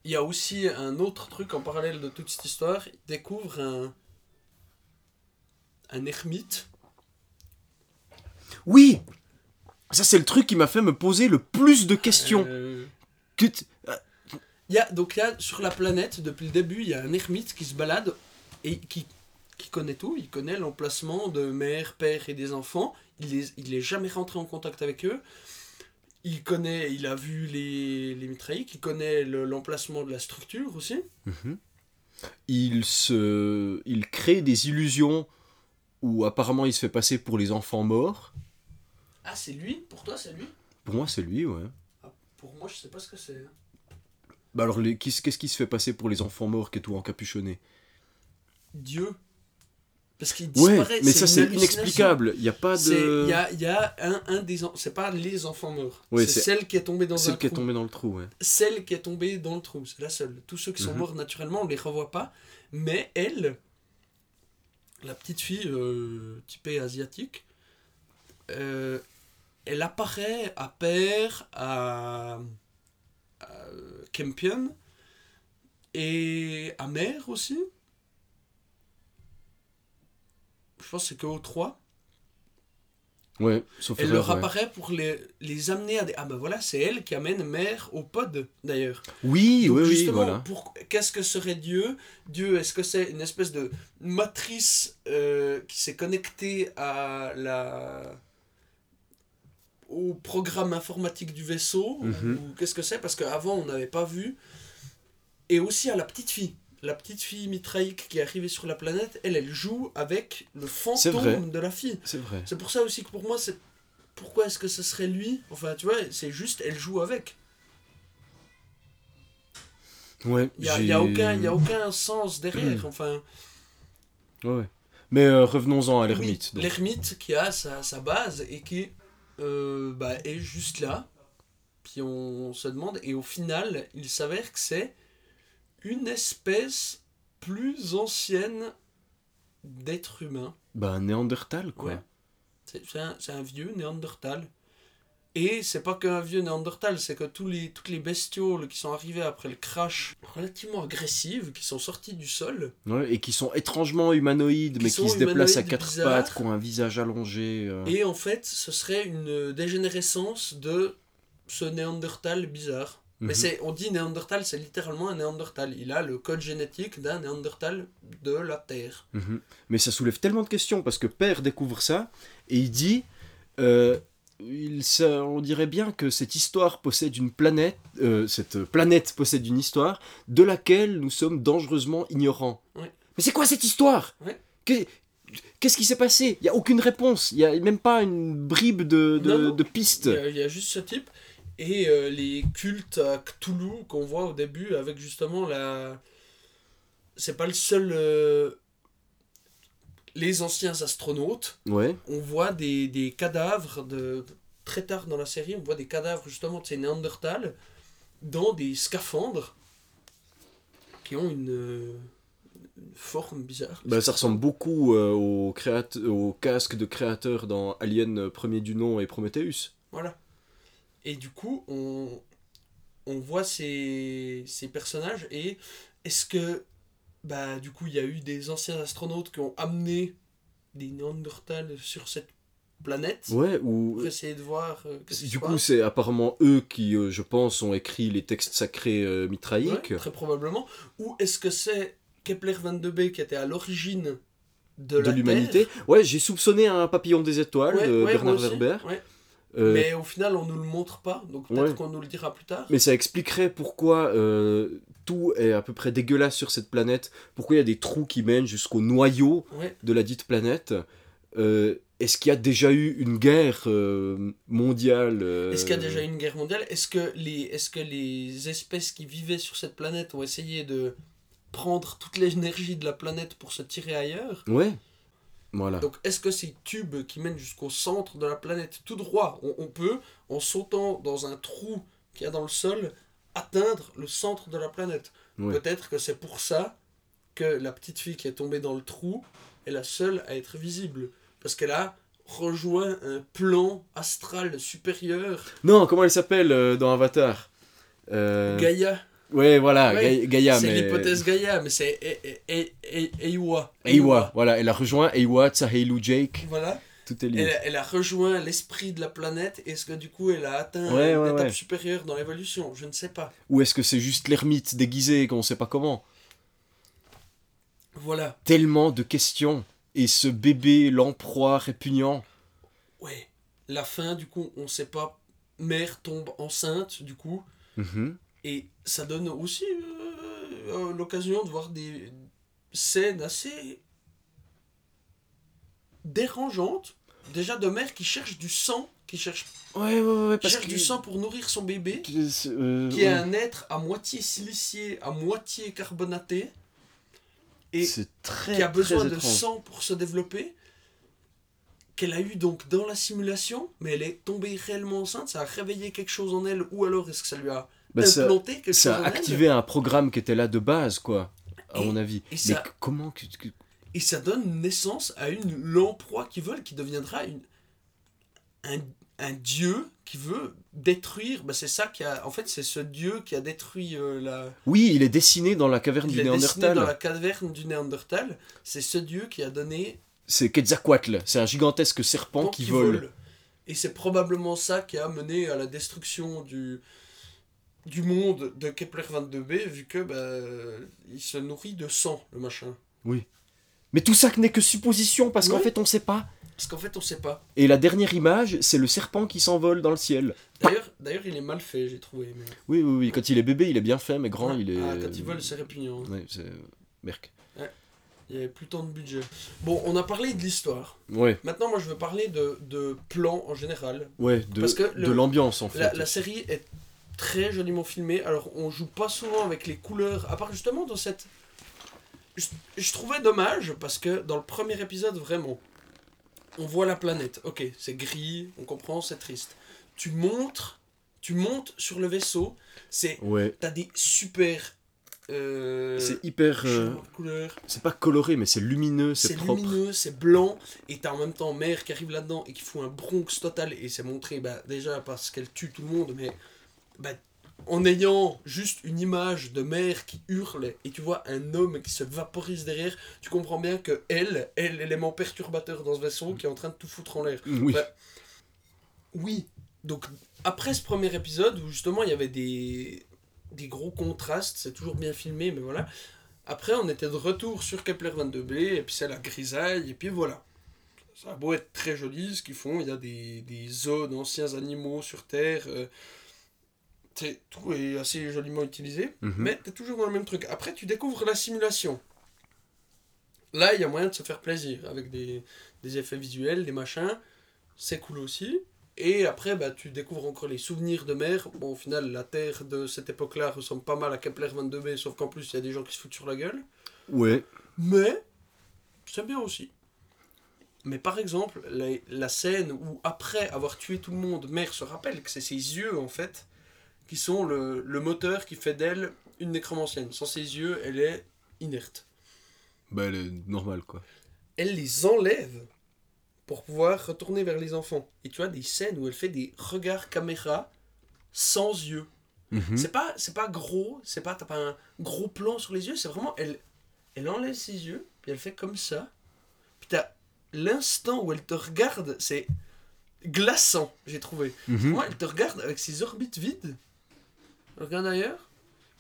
Il y a aussi un autre truc en parallèle de toute cette histoire. Il découvre un, un ermite. Oui Ça, c'est le truc qui m'a fait me poser le plus de questions. Euh, Que t- Il y a, donc il y a, sur la planète, depuis le début, il y a un ermite qui se balade et qui, qui connaît tout. Il connaît l'emplacement de mère, père et des enfants. Il n'est il est jamais rentré en contact avec eux. Il connaît, il a vu les, les il connaît le- l'emplacement de la structure aussi. Mhm. Il se... Il crée des illusions où apparemment il se fait passer pour les enfants morts. Ah, c'est lui? Pour toi, c'est lui? Pour moi, c'est lui, ouais. Pour moi, je sais pas ce que c'est. Bah alors, qu'est-ce qui se fait passer pour les enfants morts qui est tout encapuchonné? Dieu. Parce qu'il Ouais, disparaît. mais ça, c'est inexplicable. Il n'y a pas de... Il y a, y a un, un des... C'est pas les enfants morts. Ouais, c'est celle qui est tombée dans un Celle qui est trou. tombée dans le trou, ouais. celle qui est tombée dans le trou, c'est la seule. Tous ceux qui sont Mhm. morts naturellement, on les revoit pas. Mais elle, la petite fille euh, typée asiatique, euh, elle apparaît à Père, à, à Kempion et à Mère aussi. Je pense que c'est que aux trois. Ouais, sauf Elle leur ouais. apparaît pour les, les amener à des... Ah ben voilà, c'est elle qui amène Mère au pod, d'ailleurs. Oui, Donc oui, oui, justement, voilà. pour... qu'est-ce que serait Dieu? Dieu, est-ce que c'est une espèce de matrice euh, qui s'est connectée à la au programme informatique du vaisseau? Mhm. ou qu'est-ce que c'est? Parce qu'avant on n'avait pas vu. Et aussi à la petite fille. La petite fille mitraïque qui est arrivée sur la planète, elle, elle joue avec le fantôme de la fille. C'est vrai. C'est pour ça aussi que pour moi, c'est. Pourquoi est-ce que ce serait lui? Enfin, tu vois, c'est juste, elle joue avec. Ouais. Il n'y a, y a, aucun- y a aucun sens derrière. Enfin, Ouais. Mais euh, revenons-en à l'ermite. oui, l'ermite qui a sa, sa base et qui euh, bah, est juste là. Puis on se demande, et au final, il s'avère que c'est une espèce plus ancienne d'être humain. Bah, un Néandertal, quoi. Ouais. C'est un, vieux Néandertal. Et c'est pas qu'un vieux Néandertal, c'est que tous les, toutes les bestioles qui sont arrivées après le crash relativement agressives, qui sont sorties du sol, Ouais, et qui sont étrangement humanoïdes, Qui mais qui se déplacent à quatre bizarres. pattes, qui ont un visage allongé. euh. et en fait, ce serait une dégénérescence de ce Néandertal bizarre. Mais Mhm. c'est, on dit Néandertal, c'est littéralement un Néandertal. Il a le code génétique d'un Néandertal de la Terre. Mhm. Mais ça soulève tellement de questions parce que Père découvre ça et il dit euh, il, ça- on dirait bien que cette histoire possède une planète, euh, cette planète possède une histoire de laquelle nous sommes dangereusement ignorants. Mais c'est quoi cette histoire? Que- Qu'est-ce qui s'est passé? Il n'y a aucune réponse, il n'y a même pas une bribe de, de, Non, non. de piste. Il y, a, il y a juste ce type. Et euh, les cultes à Cthulhu qu'on voit au début avec justement la. C'est pas le seul. euh, Les anciens astronautes, Ouais, on voit des, des cadavres de. Très tard dans la série, on voit des cadavres justement de ces Néandertals dans des scaphandres qui ont une, forme bizarre. bah, ça ressemble beaucoup euh, au, créate- au casque de créateur dans Alien euh, premier du nom et Prometheus. Voilà. Et du coup, on, on voit ces, ces personnages et est-ce que, bah, du coup, il y a eu des anciens astronautes qui ont amené des Néandertals sur cette planète Ouais, ou pour essayer de voir euh, Du coup, c'est apparemment eux qui, euh, je pense, ont écrit les textes sacrés euh, Ouais, mitraïques. Très probablement. Ou est-ce que c'est Kepler 22b qui était à l'origine de, de l'humanité. Ouais, j'ai soupçonné un papillon des étoiles Ouais, de ouais, Bernard Werber. Euh, mais... Mais au final, on nous le montre pas, donc peut-être Ouais. qu'on nous le dira plus tard. ça expliquerait pourquoi euh, tout est à peu près dégueulasse sur cette planète, pourquoi il y a des trous qui mènent jusqu'au noyau Ouais. de la dite planète. Euh, Est-ce qu'il y a déjà eu une guerre mondiale Est-ce qu'il y a déjà eu une guerre mondiale? Est-ce que, les, est que les espèces qui vivaient sur cette planète ont essayé de prendre toute l'énergie de la planète pour se tirer ailleurs? Ouais. Voilà. Donc est-ce que ces tubes qui mènent jusqu'au centre de la planète tout droit, on, on peut, en sautant dans un trou qu'il y a dans le sol, atteindre le centre de la planète? Peut-être que c'est pour ça que la petite fille qui est tombée dans le trou est la seule à être visible. Parce qu'elle a rejoint un plan astral supérieur. Non, comment elle s'appelle euh, dans Avatar? Euh, Gaïa. Ouais, voilà, Ouais, Ga- Gaïa. c'est mais... l'hypothèse Gaïa, mais c'est Eiwa. Eiwa, voilà, elle a rejoint Eiwa, Tsaheilu Jake, Voilà. tout est lié. Elle, elle a rejoint l'esprit de la planète. Est-ce que du coup elle a atteint Ouais, une ouais, étape supérieure dans l'évolution? Je ne sais pas. Ou est-ce que c'est juste l'ermite déguisé qu'on sait pas comment? Voilà. Tellement de questions. Et ce bébé lamproie répugnant. Ouais. La fin, du coup, on ne sait pas. Mère tombe enceinte, du coup. Mhm. Et ça donne aussi euh, euh, l'occasion de voir des scènes assez dérangeantes. Déjà de mère qui cherche du sang, qui cherche, Ouais, ouais, ouais, parce cherche que... du sang pour nourrir son bébé, euh, qui est un être à moitié silicié, à moitié carbonaté, et très, qui a besoin de sang pour se développer, qu'elle a eu donc dans la simulation, mais elle est tombée réellement enceinte, ça a réveillé quelque chose en elle, ou alors est-ce que ça lui a Bah, ça, quelque ça chose a activé un programme qui était là de base, quoi, à Et- mon avis. et Mais ça- comment que... que- Et ça donne naissance à une lamproie qui vole, qui deviendra une, un, un dieu qui veut détruire. Bah c'est ça qui a. En fait, c'est ce dieu qui a détruit euh, la. Oui, il est dessiné dans la caverne Il du est dessiné Néandertal. dans la caverne du Néandertal. C'est ce dieu qui a donné. C'est Quetzalcoatl, c'est un gigantesque serpent qui qu'il vole. Et c'est probablement ça qui a mené à la destruction du, du monde de Kepler 22b, vu que bah, il se nourrit de sang, le machin. Mais tout ça n'est que supposition parce qu'en Oui. fait on sait pas. Parce qu'en fait, on sait pas. Et la dernière image, c'est le serpent qui s'envole dans le ciel. D'ailleurs, d'ailleurs il est mal fait, j'ai trouvé. mais- Oui, oui, oui. Quand il est bébé, il est bien fait, mais grand, il est. Ah, quand il vole, c'est répugnant. Ouais, c'est. Merc. Il y avait plus tant de budget. Bon, on a parlé de l'histoire. Ouais, Maintenant, moi, je veux parler de, de plans en général. ouais, de, Parce que le- de l'ambiance en fait. La, la série est très joliment filmée. Alors, on joue pas souvent avec les couleurs, à part justement dans cette. Je, je trouvais dommage parce que dans le premier épisode, vraiment, on voit la planète. Ok, c'est gris, on comprend, c'est triste. Tu montres, tu montes sur le vaisseau. C'est, Ouais. t'as des super. Euh, C'est hyper. euh, c'est pas coloré, mais c'est lumineux, c'est C'est lumineux, c'est blanc, et t'as en même temps mère qui arrive là-dedans et qui fout un bronx total, et c'est montré bah, déjà parce qu'elle tue tout le monde, mais bah, en ayant juste une image de mère qui hurle, et tu vois un homme qui se vaporise derrière, tu comprends bien que elle, est l'élément perturbateur dans ce vaisseau qui est en train de tout foutre en l'air. Oui. Bah, Oui, donc après ce premier épisode où justement il y avait des, des gros contrastes, c'est toujours bien filmé, mais voilà. Après, on était de retour sur Kepler 22b, et puis c'est la grisaille, et puis voilà. Ça a beau être très joli ce qu'ils font, il y a des, des zones d'anciens animaux sur Terre. euh, c'est- tout est assez joliment utilisé, Mhm. mais t'es toujours dans le même truc. Après, tu découvres la simulation. Là, il y a moyen de se faire plaisir avec des, des effets visuels, des machins. C'est cool aussi. Et après, bah, tu découvres encore les souvenirs de mer. Bon, au final, la Terre de cette époque-là ressemble pas mal à Kepler 22b, sauf qu'en plus, il y a des gens qui se foutent sur la gueule. Ouais. Mais, c'est bien aussi. Mais par exemple, la, la scène où, après avoir tué tout le monde, Mère se rappelle que c'est ses yeux, en fait, qui sont le, le moteur qui fait d'elle une nécromancienne. Sans ses yeux, elle est inerte. Bah, elle est normale, quoi. Elle les enlève pour pouvoir retourner vers les enfants. Et tu as des scènes où elle fait des regards caméra sans yeux. Mhm. C'est pas c'est pas gros, c'est pas t'as pas un gros plan sur les yeux, c'est vraiment elle elle enlève ses yeux, puis elle fait comme ça. Puis t'as l'instant où elle te regarde, c'est glaçant, j'ai trouvé. Mhm. Moi, elle te regarde avec ses orbites vides. Regarde ailleurs.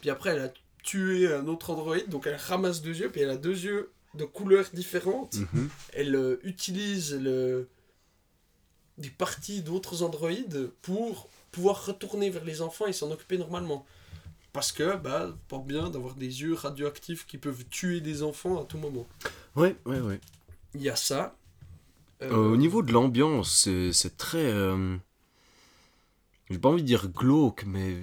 Puis après, elle a tué un autre androïde, donc elle ramasse deux yeux, puis elle a deux yeux de couleurs différentes. Mhm. Elle euh, utilise le... des parties d'autres androïdes pour pouvoir retourner vers les enfants et s'en occuper normalement. Parce que, bah, pas bien d'avoir des yeux radioactifs qui peuvent tuer des enfants à tout moment. Ouais, ouais, ouais. Il y a ça. Euh, Euh, au niveau de l'ambiance, c'est c'est très. J'ai pas envie de dire glauque, mais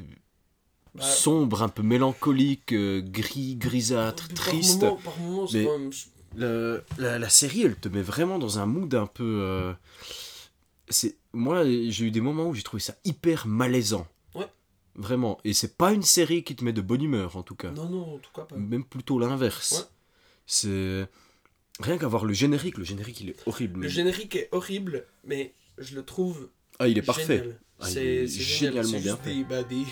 bah, sombre, un peu mélancolique, euh, gris, grisâtre, par triste. moment- par moment, Mais- quand même- Le- la, la série, elle te met vraiment dans un mood un peu. euh, C'est moi, j'ai eu des moments où j'ai trouvé ça hyper malaisant. Ouais. Vraiment. Et c'est pas une série qui te met de bonne humeur, en tout cas. Non, non, en tout cas pas. Même plutôt l'inverse. Ouais. C'est rien qu'à voir le générique. Le générique, il est horrible. Le générique est horrible, mais je le trouve Ah, il est parfait. Ah, c'est est c'est génial. génialement bien des, bah, des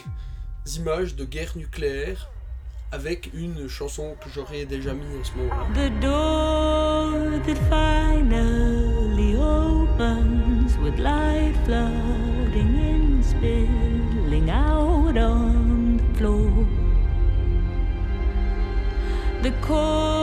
images de guerre nucléaire avec une chanson que j'aurais déjà mis à ce moment-là. The door that finally opens with light flooding in, spilling out on the floor. The core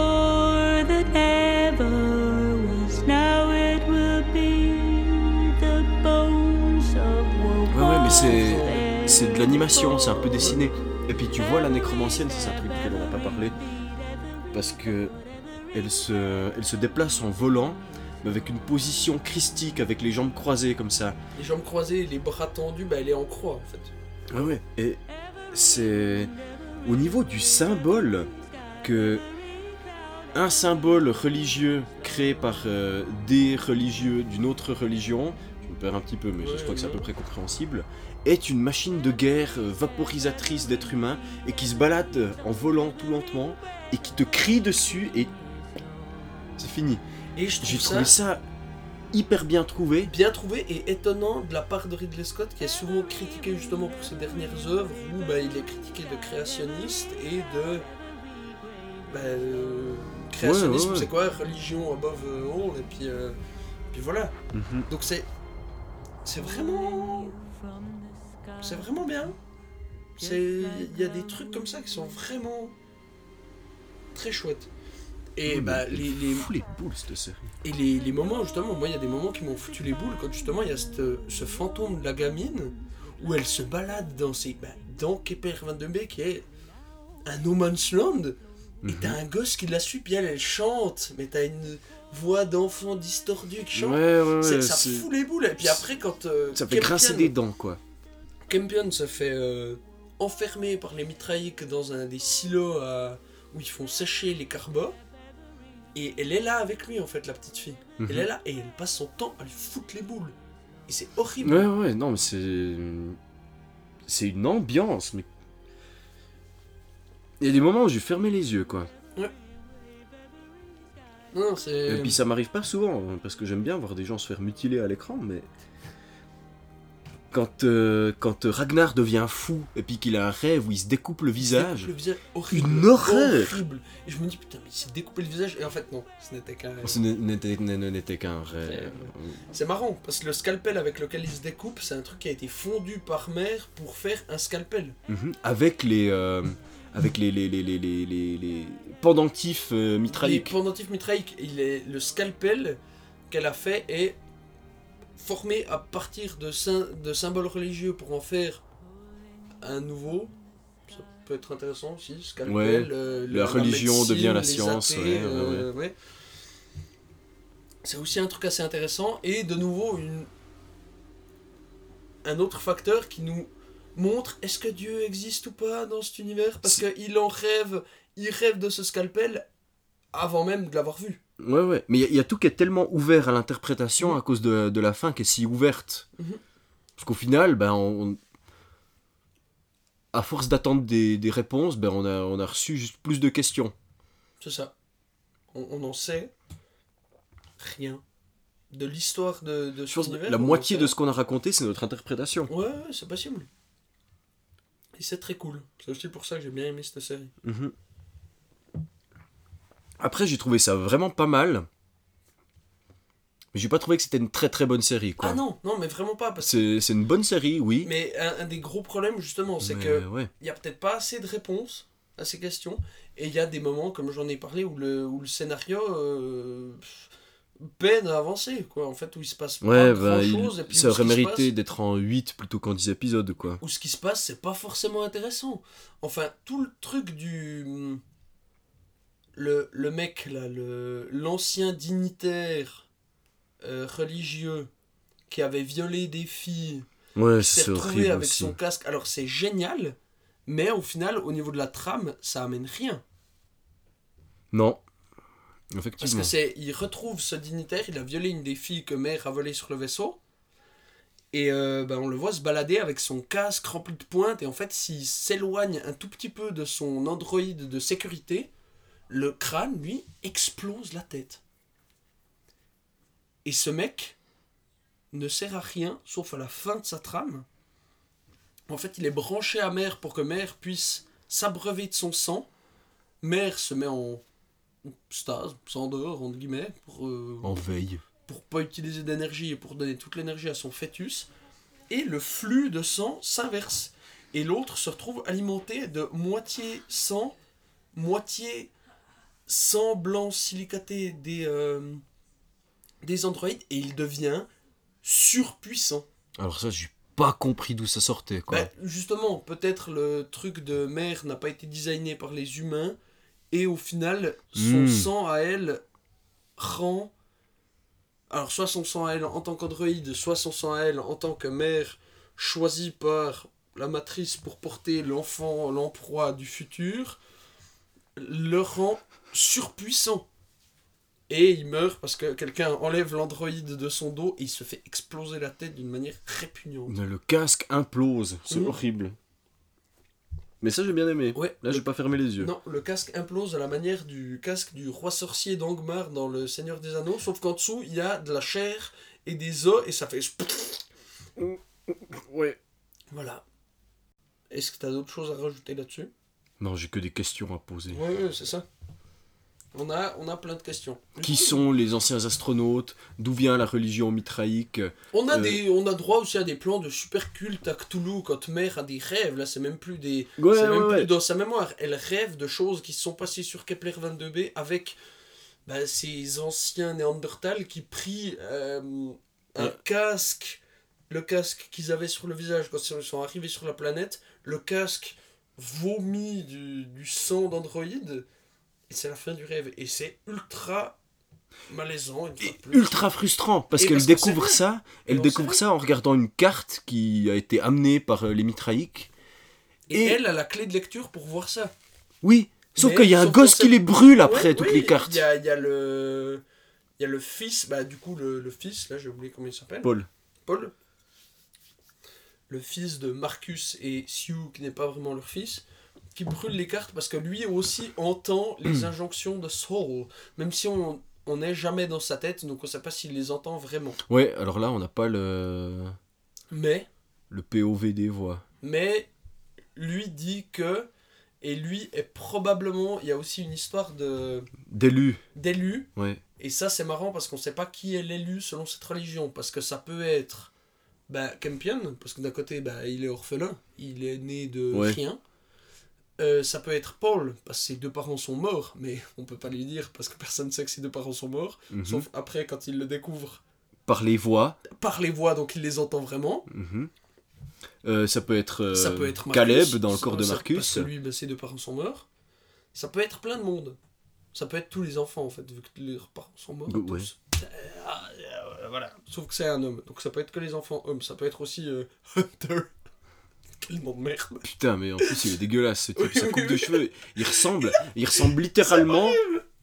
c'est de l'animation, c'est un peu dessiné. Et puis tu vois la nécromancienne, c'est un truc duquel on n'a pas parlé. Parce que elle se, elle se déplace en volant, mais avec une position christique, avec les jambes croisées comme ça. Les jambes croisées, les bras tendus, bah, elle est en croix en fait. Ouais, ouais. Et c'est au niveau du symbole que un symbole religieux créé par euh, des religieux d'une autre religion, je me perds un petit peu, mais je Ouais, crois que c'est à peu près compréhensible, est une machine de guerre euh, vaporisatrice d'êtres humains et qui se balade en volant tout lentement et qui te crie dessus et c'est fini. Et je J'ai trouve trouvé ça ça hyper bien trouvé. bien trouvé et étonnant de la part de Ridley Scott qui est souvent critiqué justement pour ses dernières œuvres où bah, il est critiqué de créationniste et de bah, euh, créationnisme Ouais, ouais, ouais. c'est quoi religion above all et puis euh, puis voilà Mhm. donc c'est c'est vraiment. C'est vraiment bien. C'est. Il y a des trucs comme ça qui sont vraiment. très chouettes. Et bah, les, les, fout les boules cette série. et les, les moments, justement, moi, il y a des moments qui m'ont foutu les boules quand justement il y a cette- ce fantôme de la gamine où elle se balade dans, ses, bah, dans Kepler 22B qui est un no man's land. Et t'as un gosse qui la suit, puis elle, elle chante, mais t'as une voix d'enfant distordue qui chante. Ouais, ouais, ça c'est- fout les boules. Et puis après, quand. euh, Ça fait grincer des dents, quoi. Kempion se fait euh, enfermer par les mitrailliques dans un des silos à- où ils font sécher les carbos. Et elle est là avec lui, en fait, la petite fille. Mhm. Elle est là et elle passe son temps à lui foutre les boules. Et c'est horrible. Ouais, ouais, non, mais c'est. C'est une ambiance, mais. Il y a des moments où j'ai fermé les yeux, quoi. Non, non, c'est. Et puis ça m'arrive pas souvent, hein, parce que j'aime bien voir des gens se faire mutiler à l'écran, mais. Quand, euh, quand Ragnar devient fou, et puis qu'il a un rêve où il se découpe le se découpe visage. Le visage horrible. Une horreur. Horrible. Et je me dis, putain, mais il s'est découpé le visage. Et en fait, non, ce n'était qu'un. Ce n'était- n'était qu'un rêve. C'est marrant, parce que le scalpel avec lequel il se découpe, c'est un truc qui a été fondu par mer pour faire un scalpel. Mhm. Avec les. euh, avec les, les, les, les, les, les- les pendentifs euh, Les mitrailliques. pendentifs mitrailliques, il est, le scalpel qu'elle a fait est formé à partir de, sym- de symboles religieux pour en faire un nouveau. Ça peut être intéressant aussi, scalpel. Ouais, euh, la religion médecine, devient la science, athées, ouais, ouais, euh, ouais. C'est aussi un truc assez intéressant et de nouveau une... un autre facteur qui nous montre est-ce que Dieu existe ou pas dans cet univers? Parce qu'il en rêve, il rêve de ce scalpel avant même de l'avoir vu. Ouais, ouais. Mais il y a- il y, a tout qui est tellement ouvert à l'interprétation à cause de, de la fin qui est si ouverte. Mhm. Parce qu'au final, ben, on, à force d'attendre des, des réponses, ben, on, a, on a reçu juste plus de questions. C'est ça. On, on en sait rien. De l'histoire de, de que univers, la moitié de ce qu'on a raconté, c'est notre interprétation. Ouais, ouais, c'est possible. Et c'est très cool. C'est aussi pour ça que j'ai bien aimé cette série. Mhm. Après, j'ai trouvé ça vraiment pas mal. Mais j'ai pas trouvé que c'était une très très bonne série, quoi. Ah non, non, mais vraiment pas. Parce... C'est c'est une bonne série, oui. Mais un, un des gros problèmes, justement, c'est Mais, que ouais. y a peut-être pas assez de réponses à ces questions. Et il y a des moments, comme j'en ai parlé, où le, où le scénario euh, peine à avancer, quoi. En fait, où il se passe Ouais, pas bah, il- grand-chose. et puis ça aurait mérité passe- d'être en 8 plutôt qu'en 10 épisodes, quoi. où ce qui se passe, c'est pas forcément intéressant. Enfin, tout le truc du. Le, le mec, là, le- l'ancien dignitaire euh, religieux qui avait violé des filles, Ouais, qui s'est retrouvé avec aussi. son casque. Alors, c'est génial, mais au final, au niveau de la trame, ça amène rien. Non. Parce Effectivement. que c'est. Il retrouve ce dignitaire, il a violé une des filles que mère a volées sur le vaisseau. Et euh, ben, on le voit se balader avec son casque rempli de pointes. Et en fait, s'il s'éloigne un tout petit peu de son androïde de sécurité, le crâne, lui, explose la tête. Et ce mec ne sert à rien, sauf à la fin de sa trame. En fait, il est branché à mère pour que mère puisse s'abreuver de son sang. Mère se met en stase, sans dehors, entre guillemets, pour, euh, En veille. pour pas utiliser d'énergie et pour donner toute l'énergie à son fœtus. Et le flux de sang s'inverse. Et l'autre se retrouve alimenté de moitié sang, moitié sang blanc silicaté des, euh, des androïdes. Et il devient surpuissant. Alors ça, j'ai pas compris d'où ça sortait, quoi. Bah, justement, peut-être le truc de mère n'a pas été designé par les humains et au final, son Hmm. sang à elle rend. Alors, soit son sang à elle en tant qu'androïde, soit son sang à elle en tant que mère choisie par la matrice pour porter l'enfant, l'emploi du futur, le rend surpuissant. Et il meurt parce que quelqu'un enlève l'androïde de son dos et il se fait exploser la tête d'une manière répugnante. Le casque implose, c'est Mhm. horrible. Mais ça, j'ai bien aimé. Ouais, Là, j'ai pas fermé les yeux. Non, le casque implose à la manière du casque du roi sorcier d'Angmar dans Le Seigneur des Anneaux, sauf qu'en dessous, il y a de la chair et des os et ça fait... Ouais. Voilà. Est-ce que tu as d'autres choses à rajouter là-dessus? Non, j'ai que des questions à poser. Ouais, ouais, c'est ça. On a, on a plein de questions. Qui sont les anciens astronautes? D'où vient la religion mitraïque? On a, euh, des, on a droit aussi à des plans de super culte à Cthulhu quand Mère a des rêves. Là, c'est même plus des. Ouais, même ouais. plus dans sa mémoire. Elle rêve de choses qui se sont passées sur Kepler 22b avec bah, ces anciens Néandertals qui prient euh, un casque. Le casque qu'ils avaient sur le visage quand ils sont arrivés sur la planète. Le casque vomit du, du sang d'androïde. Et c'est la fin du rêve. Et c'est ultra malaisant. une fois de plus. ultra frustrant parce Et qu'elle découvre ça, Et elle découvre ça en regardant une carte qui a été amenée par euh, les mitraïques. Et, Et- elle a la clé de lecture pour voir ça. Oui, sauf qu'il y a un gosse qui les brûle après Ouais, toutes oui, les cartes. Il y a, il y a le. Il y a le fils, bah du coup le, le fils, là j'ai oublié comment il s'appelle. Paul. Paul. Le fils de Marcus et Sue, qui n'est pas vraiment leur fils, qui brûle les cartes parce que lui aussi entend les injonctions de Saul, même si on on n'est jamais dans sa tête, donc on sait pas s'il les entend vraiment. Ouais, alors là on n'a pas le Mais, le POV des voix. mais lui dit que, et lui est probablement, il y a aussi une histoire de D'élu. d'élu Ouais. Et ça, c'est marrant parce qu'on sait pas qui est l'élu selon cette religion. Parce que ça peut être bah, Campion, parce que d'un côté, bah, il est orphelin, il est né de Ouais. rien. Euh, ça peut être Paul, parce que ses deux parents sont morts, mais on peut pas lui dire parce que personne sait que ses deux parents sont morts. Mhm. Sauf après, quand il le découvre Par les voix. par les voix, donc il les entend vraiment. Mhm. Euh, ça peut être, euh, ça peut être Marcus, Caleb dans le corps de Marcus. Parce que lui, bah, ses deux parents sont morts. Ça peut être plein de monde. Ça peut être tous les enfants, en fait, vu que leurs parents sont morts. Ouais. tous. Voilà. Sauf que c'est un homme. Donc ça peut être que les enfants hommes. Ça peut être aussi Hunter. De merde. Putain, mais en plus il est dégueulasse ce type. Oui, Sa coupe oui. de cheveux, il ressemble, il ressemble littéralement,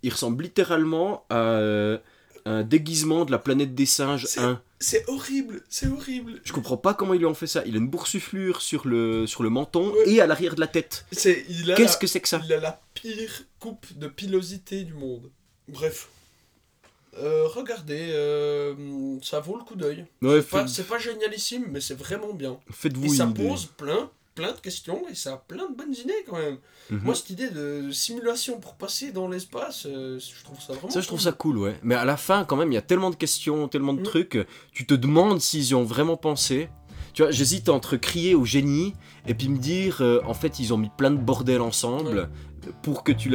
il ressemble littéralement à euh, un déguisement de la planète des singes C'est- 1. C'est horrible. C'est horrible. Je comprends pas comment ils lui ont fait ça. Il a une boursouflure sur le, sur le menton Ouais. et à l'arrière de la tête. Qu'est-ce que c'est que ça? Il a la pire coupe de pilosité du monde. Bref. Euh, regardez, euh, ça vaut le coup d'œil. Ouais, C'est pas, fait- c'est pas génialissime, mais c'est vraiment bien. Et Faites-vous ça une idée. pose plein, plein de questions et ça a plein de bonnes idées quand même. Mhm. Moi, cette idée de simulation pour passer dans l'espace, euh, je trouve ça vraiment. Ça, je trouve cool. ça cool, ouais. Mais à la fin, quand même, il y a tellement de questions, tellement de Mm. trucs. Tu te demandes s'ils y ont vraiment pensé. Tu vois, j'hésite entre crier au génie et puis me dire, en fait, ils ont mis plein de bordel ensemble pour que tu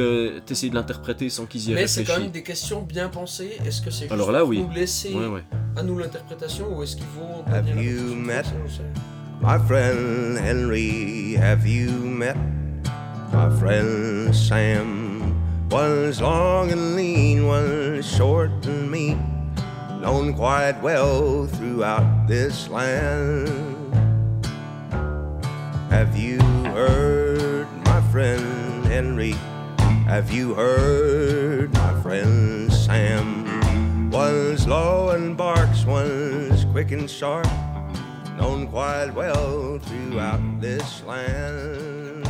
essayes de l'interpréter sans qu'ils y aient Mais c'est quand même des questions bien pensées. Est-ce que c'est juste Alors là, pour oui. nous laisser Ouais, ouais. à nous l'interprétation ou est-ce qu'il faut Have you met-. My friend Henry, have you met my friend Sam? One's long and lean, one's short and meek, known quite well throughout this land. Have you heard my friend? Henry? Have you heard my friend Sam? One's low and barks, one's quick and sharp known quite well throughout this land.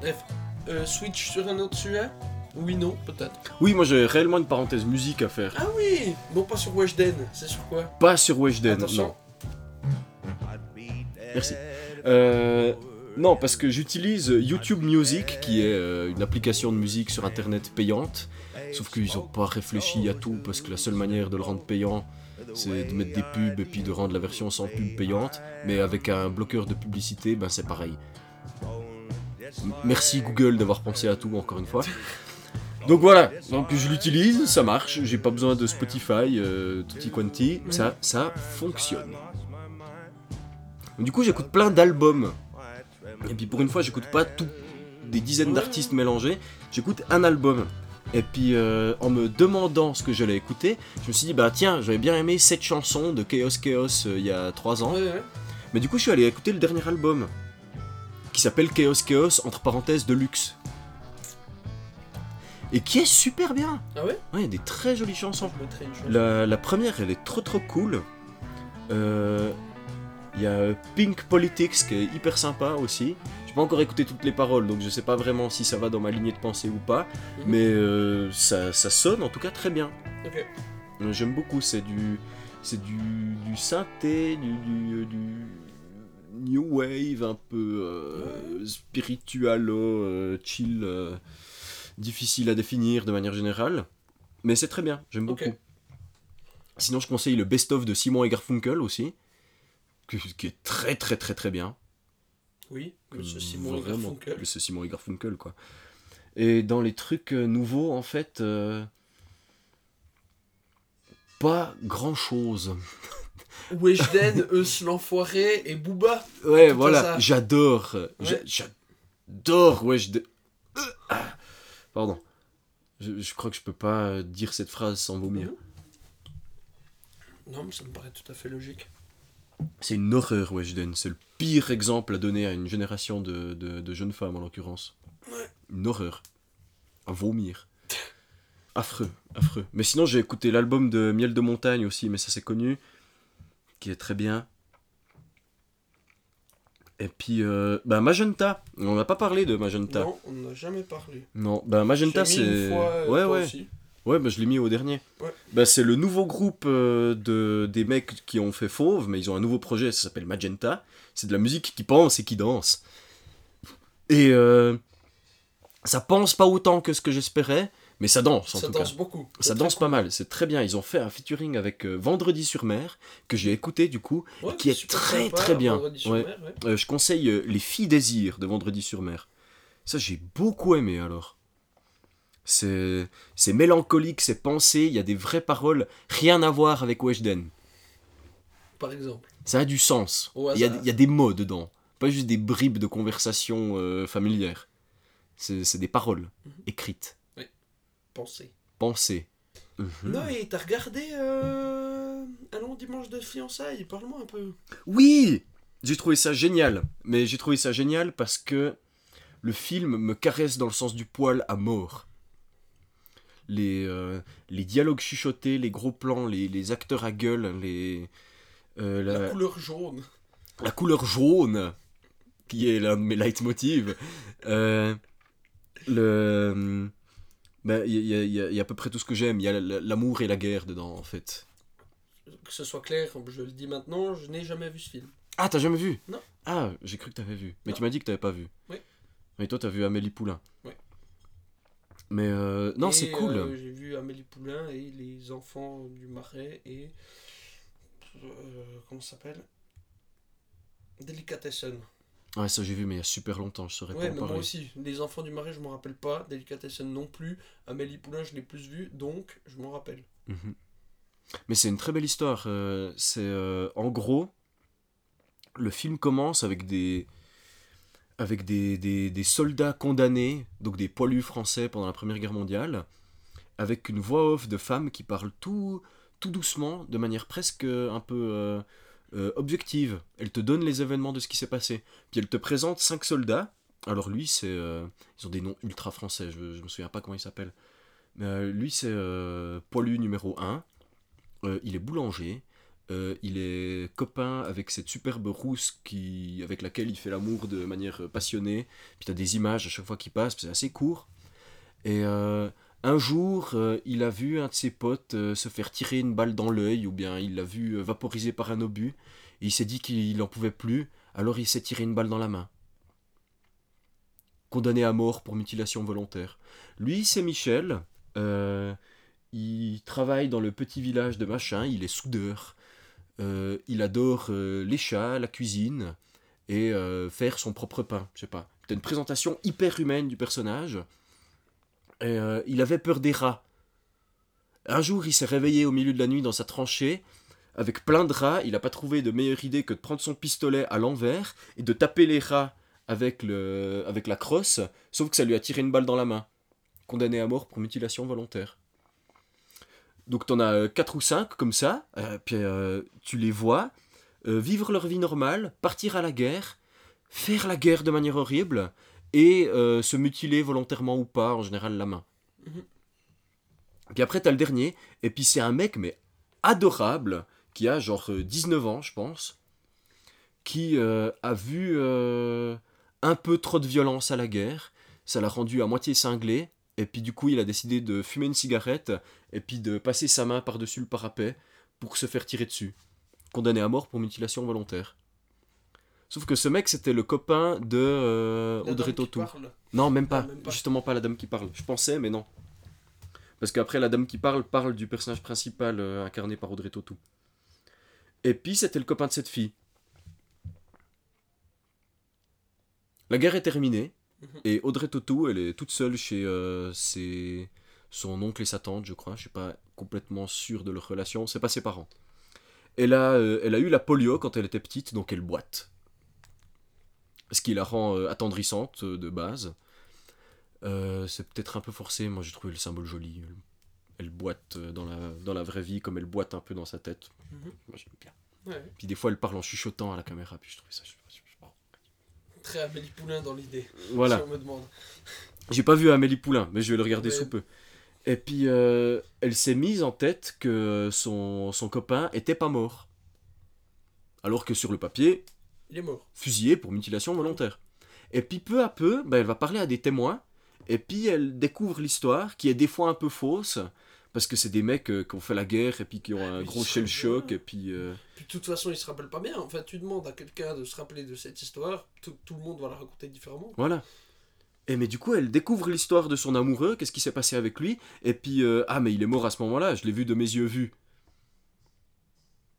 Bref, euh, switch sur un autre sujet Oui, non, peut-être. Oui, moi j'ai réellement une parenthèse musique à faire. Ah oui Non, pas sur Weshden, c'est sur quoi? Pas sur Weshden, non. Merci. Euh, non, parce que j'utilise YouTube Music, qui est euh, une application de musique sur internet payante. Sauf qu'ils n'ont pas réfléchi à tout, parce que la seule manière de le rendre payant, c'est de mettre des pubs et puis de rendre la version sans pub payante. Mais avec un bloqueur de publicité, ben c'est pareil. Merci Google d'avoir pensé à tout encore une fois. Donc voilà, donc je l'utilise, ça marche, j'ai pas besoin de Spotify, euh, tutti quanti, ça, ça fonctionne. Du coup j'écoute plein d'albums, et puis pour une fois j'écoute pas tout, des dizaines d'artistes mélangés, j'écoute un album. Et puis euh, en me demandant ce que j'allais écouter, je me suis dit bah tiens j'avais bien aimé cette chanson de Chaos Chaos euh, il y a 3 ans, mais du coup je suis allé écouter le dernier album, qui s'appelle Chaos Chaos entre parenthèses de luxe. Et qui est super bien Ah ouais Ouais, il y a des très jolies chansons. Je une chose. La, la première, elle est trop trop cool. Euh, Il y a Pink Politics qui est hyper sympa aussi. J'ai pas encore écouté toutes les paroles, donc je sais pas vraiment si ça va dans ma lignée de pensée ou pas. Mhm. Mais euh, ça, ça sonne en tout cas très bien. Ok. Euh, J'aime beaucoup, c'est du, c'est du, du synthé, du, du, du new wave, un peu euh, spiritualo, euh, chill, euh, difficile à définir de manière générale. Mais c'est très bien, j'aime beaucoup. Sinon, je conseille le best-of de Simon et Garfunkel aussi, qui, qui est très très très très bien. Oui, Monsieur Simon et Vraiment. Garfunkel. Monsieur Simon et Garfunkel, quoi. Et dans les trucs euh, nouveaux, en fait, euh, pas grand chose. Weshden, Eus l'enfoiré et Booba. Ouais, voilà, j'adore. Ouais. J'adore, ah, Pardon. Je, je crois que je peux pas euh, dire cette phrase sans vomir. Non, mais ça me paraît tout à fait logique. C'est une horreur, Weshden. C'est le pire exemple à donner à une génération de, de- de jeunes femmes, en l'occurrence. Ouais. Une horreur. À vomir. Affreux, affreux. Mais sinon, j'ai écouté l'album de Miel de Montagne aussi, mais ça c'est connu. Qui est très bien. Et puis, euh, bah, Magenta. On n'a pas parlé de Magenta. Non, on n'a jamais parlé. Non, bah, Magenta c'est. euh, ouais, ouais. aussi. Ouais, bah, je l'ai mis au dernier. Ouais. Bah, c'est le nouveau groupe euh, de, des mecs qui ont fait Fauve, mais ils ont un nouveau projet, ça s'appelle Magenta. C'est de la musique qui pense et qui danse. Et ça pense pas autant que ce que j'espérais, mais ça danse en Ça tout danse cas. beaucoup. Ça danse pas mal, c'est très bien. Ils ont fait un featuring avec euh, Vendredi sur mer, que j'ai écouté du coup. Ouais, qui est très, sympa, très bien. Vendredi sur Ouais. mer, ouais. Euh, je conseille euh, Les Filles Désir de Vendredi sur mer. Ça, j'ai beaucoup aimé alors. C'est mélancolique, c'est pensé, il y a des vraies paroles, rien à voir avec Weshden. Par exemple. Ça a du sens. Il y, a, y a des mots dedans, pas juste des bribes de conversation familière. C'est c'est des paroles Mhm. écrites, Pensez. pensées. Mhm. Non, et t'as regardé euh, Un long dimanche de fiançailles Parle-moi un peu. Oui J'ai trouvé ça génial. Mais j'ai trouvé ça génial parce que le film me caresse dans le sens du poil à mort. Les, euh, les dialogues chuchotés, les gros plans, les, les acteurs à gueule, les, euh, La, la, couleur jaune. la couleur jaune, qui est l'un de mes leitmotivs. Euh, le... ben, Il y, y a- il y a à peu près tout ce que j'aime. Il y a l'amour et la guerre dedans, en fait. Que ce soit clair, je le dis maintenant, je n'ai jamais vu ce film. Ah, t'as jamais vu? Non. Ah, j'ai cru que t'avais vu. Mais Non. tu m'as dit que t'avais pas vu. Oui. Mais toi, t'as vu Amélie Poulain. Oui. Mais euh, non, c'est cool. euh, J'ai vu Amélie Poulain et les enfants du Marais et. euh, comment ça s'appelle? Delicatessen. Ouais, ça j'ai vu, mais il y a super longtemps, je saurais Ouais, pas en mais moi parler. aussi. Les enfants du Marais, je m'en rappelle pas. Delicatessen non plus. Amélie Poulain, je l'ai plus vu, donc je m'en rappelle. Mhm. Mais c'est une très belle histoire. euh, c'est euh, en gros, le film commence avec des avec des, des, des soldats condamnés, donc des poilus français pendant la Première Guerre mondiale, avec une voix off de femme qui parle tout tout doucement, de manière presque un peu euh, euh, objective. Elle te donne les événements de ce qui s'est passé. Puis elle te présente cinq soldats. Alors lui, c'est euh, ils ont des noms ultra français. Je, je me souviens pas comment il s'appelle. Mais euh, lui, c'est poilu numéro 1. Euh, il est boulanger. Il est copain avec cette superbe rousse qui, avec laquelle il fait l'amour de manière passionnée. Puis tu as des images à chaque fois qu'il passe, c'est assez court. Et un jour, euh, il a vu un de ses potes euh, se faire tirer une balle dans l'œil, ou bien il l'a vu euh, vaporisé par un obus. Et il s'est dit qu'il n'en pouvait plus, alors il s'est tiré une balle dans la main. Condamné à mort pour mutilation volontaire. Lui, c'est Michel. Euh, il travaille dans le petit village de machin, il est soudeur. Il adore les chats, la cuisine et faire son propre pain. Je sais pas. T'as une présentation hyper humaine du personnage. Euh, il avait peur des rats. Un jour, il s'est réveillé au milieu de la nuit dans sa tranchée avec plein de rats. Il n'a pas trouvé de meilleure idée que de prendre son pistolet à l'envers et de taper les rats avec, la crosse, sauf que ça lui a tiré une balle dans la main. Condamné à mort pour mutilation volontaire. Donc t'en as 4 ou 5 comme ça, euh, puis euh, tu les vois euh, vivre leur vie normale, partir à la guerre, faire la guerre de manière horrible, et euh, se mutiler volontairement ou pas, en général la main. Mhm. Puis après t'as le dernier, et puis c'est un mec mais adorable, qui a genre euh, 19 ans je pense, qui euh, a vu euh, un peu trop de violence à la guerre, ça l'a rendu à moitié cinglé, et puis du coup il a décidé de fumer une cigarette, et puis de passer sa main par-dessus le parapet pour se faire tirer dessus. Condamné à mort pour mutilation volontaire. Sauf que ce mec, c'était le copain de euh, Audrey Tautou. Non, même pas. Ah, même pas. Justement pas la dame qui parle. Je pensais, mais non. Parce qu'après, la dame qui parle parle du personnage principal euh, incarné par Audrey Tautou. Et puis, c'était le copain de cette fille. La guerre est terminée. Mhm. Et Audrey Tautou, elle est toute seule chez euh, ses- son oncle et sa tante, je crois. Je suis pas complètement sûr de leur relation. C'est pas ses parents. Elle a, elle a eu la polio quand elle était petite, donc elle boite. Ce qui la rend euh, attendrissante euh, de base. Euh, c'est peut-être un peu forcé, moi j'ai trouvé le symbole joli. Elle, boite dans la, dans la vraie vie comme elle boite un peu dans sa tête. Mhm. Moi j'aime bien. Ouais. Puis des fois elle parle en chuchotant à la caméra, puis je trouvais ça. je- je- je- Très Amélie Poulain dans l'idée. Voilà. Si on me demande. J'ai pas vu Amélie Poulain, mais je vais le regarder sous peu. Et puis, euh, elle s'est mise en tête que son, son copain était pas mort. Alors que sur le papier, Il est mort. fusillé pour mutilation volontaire. Et puis, peu à peu, ben, elle va parler à des témoins, et puis elle découvre l'histoire, qui est des fois un peu fausse, parce que c'est des mecs euh, qui ont fait la guerre, et puis qui ont un Mais gros ils shell shock, et puis... euh, Puis de toute façon, il se rappelle pas bien. En fait, tu demandes à quelqu'un de se rappeler de cette histoire, tout, tout le monde va la raconter différemment. Voilà. Et mais du coup, elle découvre l'histoire de son amoureux, qu'est-ce qui s'est passé avec lui, et puis, euh, ah, mais il est mort à ce moment-là, je l'ai vu de mes yeux vus.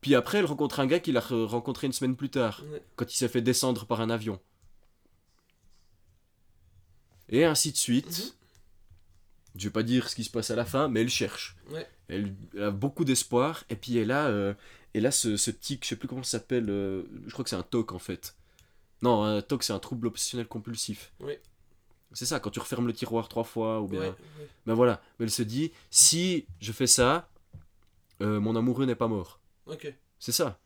Puis après, elle rencontre un gars qu'il a re- rencontré une semaine plus tard, Ouais. quand il s'est fait descendre par un avion. Et ainsi de suite. Mhm. Je vais pas dire ce qui se passe à la fin, mais elle cherche. Ouais. Elle, elle a beaucoup d'espoir, et puis elle a, euh, elle a ce, ce tic, je sais plus comment ça s'appelle, euh, je crois que c'est un TOC en fait. Non, un TOC c'est un trouble obsessionnel compulsif. Oui. C'est ça, quand tu refermes le tiroir trois fois, ou bien... Ouais, ouais. Ben voilà, mais elle se dit, si je fais ça, euh, mon amoureux n'est pas mort. Ok. C'est ça.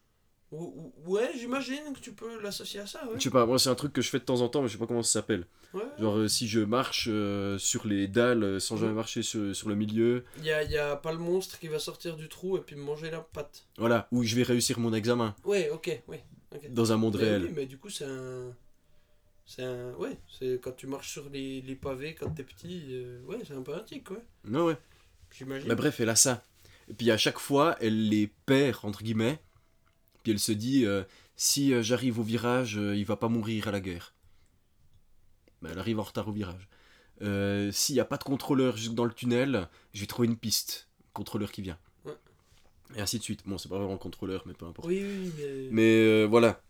Ou- ou- Ouais, j'imagine que tu peux l'associer à ça, ouais. Je sais pas, moi c'est un truc que je fais de temps en temps, mais je sais pas comment ça s'appelle. Ouais. Genre euh, si je marche euh, sur les dalles euh, sans jamais marcher sur, sur le milieu, Il y a, y a pas le monstre qui va sortir du trou et puis me manger la patte. voilà, ou je vais réussir mon examen Ouais, ok, ouais. ok. dans un monde Mais réel. oui, mais du coup, c'est un. C'est un. Ouais, c'est quand tu marches sur les, les pavés quand t'es petit. euh, Ouais, c'est un peu un tic, ouais. Ouais, ouais. J'imagine. Mais bref, elle a ça. Et puis à chaque fois, elle les perd, entre guillemets. Puis elle se dit, euh, si euh, j'arrive au virage, euh, il va pas mourir à la guerre. Mais elle arrive en retard au virage. Euh, S'il n'y a pas de contrôleur jusque dans le tunnel, je vais trouver une piste. Contrôleur qui vient. Ouais. Et ainsi de suite. Bon, c'est pas vraiment le contrôleur, mais peu importe. Oui, oui, mais. Mais euh, voilà.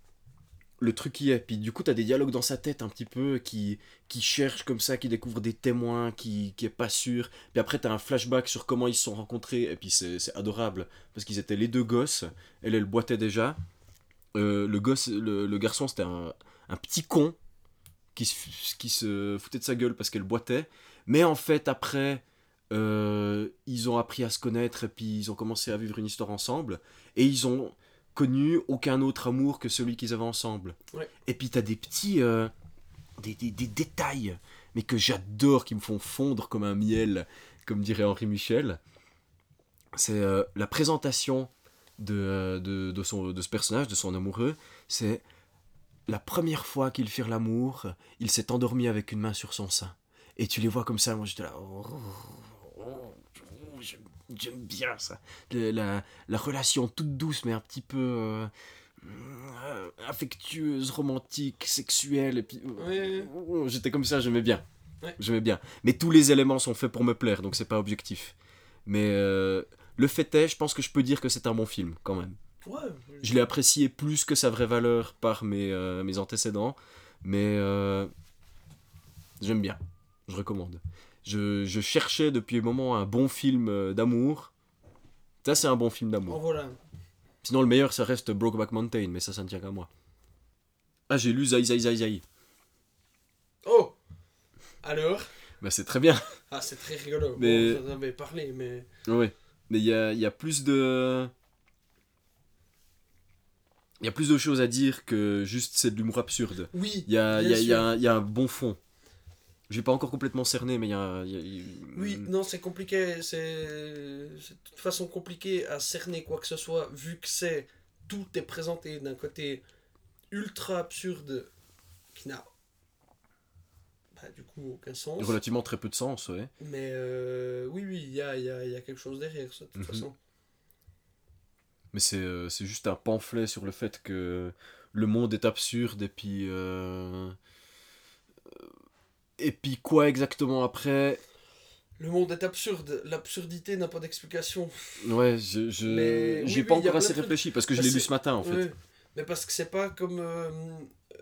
Le truc y est. Puis du coup, t'as des dialogues dans sa tête un petit peu qui, qui cherchent comme ça, qui découvrent des témoins, qui, qui est pas sûr. Puis après, t'as un flashback sur comment ils se sont rencontrés. Et puis c'est c'est adorable. Parce qu'ils étaient les deux gosses. Elle, elle boitait déjà. Euh, le, gosse, le, garçon, c'était un, un petit con qui se, qui se foutait de sa gueule parce qu'elle boitait. Mais en fait, après, euh, ils ont appris à se connaître et puis ils ont commencé à vivre une histoire ensemble. Et ils ont connu aucun autre amour que celui qu'ils avaient ensemble. Ouais. Et puis t'as des petits... euh, des, des- des détails, mais que j'adore, qui me font fondre comme un miel, comme dirait Henri Michel. C'est euh, la présentation de, euh, de, de son, de ce personnage, de son amoureux. C'est la première fois qu'ils firent l'amour, il s'est endormi avec une main sur son sein. Et tu les vois comme ça, moi j'étais là... oh, j'aime- bien ça. Le- la, la relation toute douce, mais un petit peu euh, euh, affectueuse, romantique, sexuelle. Et puis, Ouais. oh, j'étais comme ça, j'aimais bien. Ouais. J'aimais bien. Mais tous les éléments sont faits pour me plaire, donc c'est pas objectif. Mais euh, le fait est, je pense que je peux dire que c'est un bon film, quand même. Ouais. Je l'ai apprécié plus que sa vraie valeur par mes, euh, mes antécédents, mais euh, j'aime bien. Je recommande. Je, je cherchais depuis un moment un bon film euh, d'amour. Ça, c'est un bon film En d'amour. voilà. Sinon, le meilleur, ça reste Brokeback Mountain, mais ça, ça ne tient qu'à moi. Ah, j'ai lu Zai Zai Zai Zai. Oh Alors? Bah, c'est très bien. Ah, c'est très rigolo. Mais- Bon, j'en avais parlé, mais. Ouais. Mais il y a, il y a plus de. Il y a plus de choses à dire que juste c'est de l'humour absurde. Oui. Il y a, bien il y a- il y a sûr. un- il y a un bon fond. Je l'ai pas encore complètement cerné, mais il y a. y Oui, non, c'est compliqué. C'est de toute façon compliqué à cerner quoi que ce soit, vu que c'est. Tout est présenté d'un côté ultra absurde qui n'a. Bah, du coup, aucun sens. Relativement très peu de sens, ouais. Mais euh, oui, oui, il y a, y, a, quelque chose derrière ça, de toute Mhm. façon. Mais c'est euh, c'est juste un pamphlet sur le fait que le monde est absurde et puis. euh, Et puis quoi exactement après? Le monde est absurde, l'absurdité n'a pas d'explication. Ouais, je. je... Mais J'y ai oui, pas encore assez de réfléchi parce que je l'ai lu ce matin en fait. Mais parce que c'est pas comme euh, euh,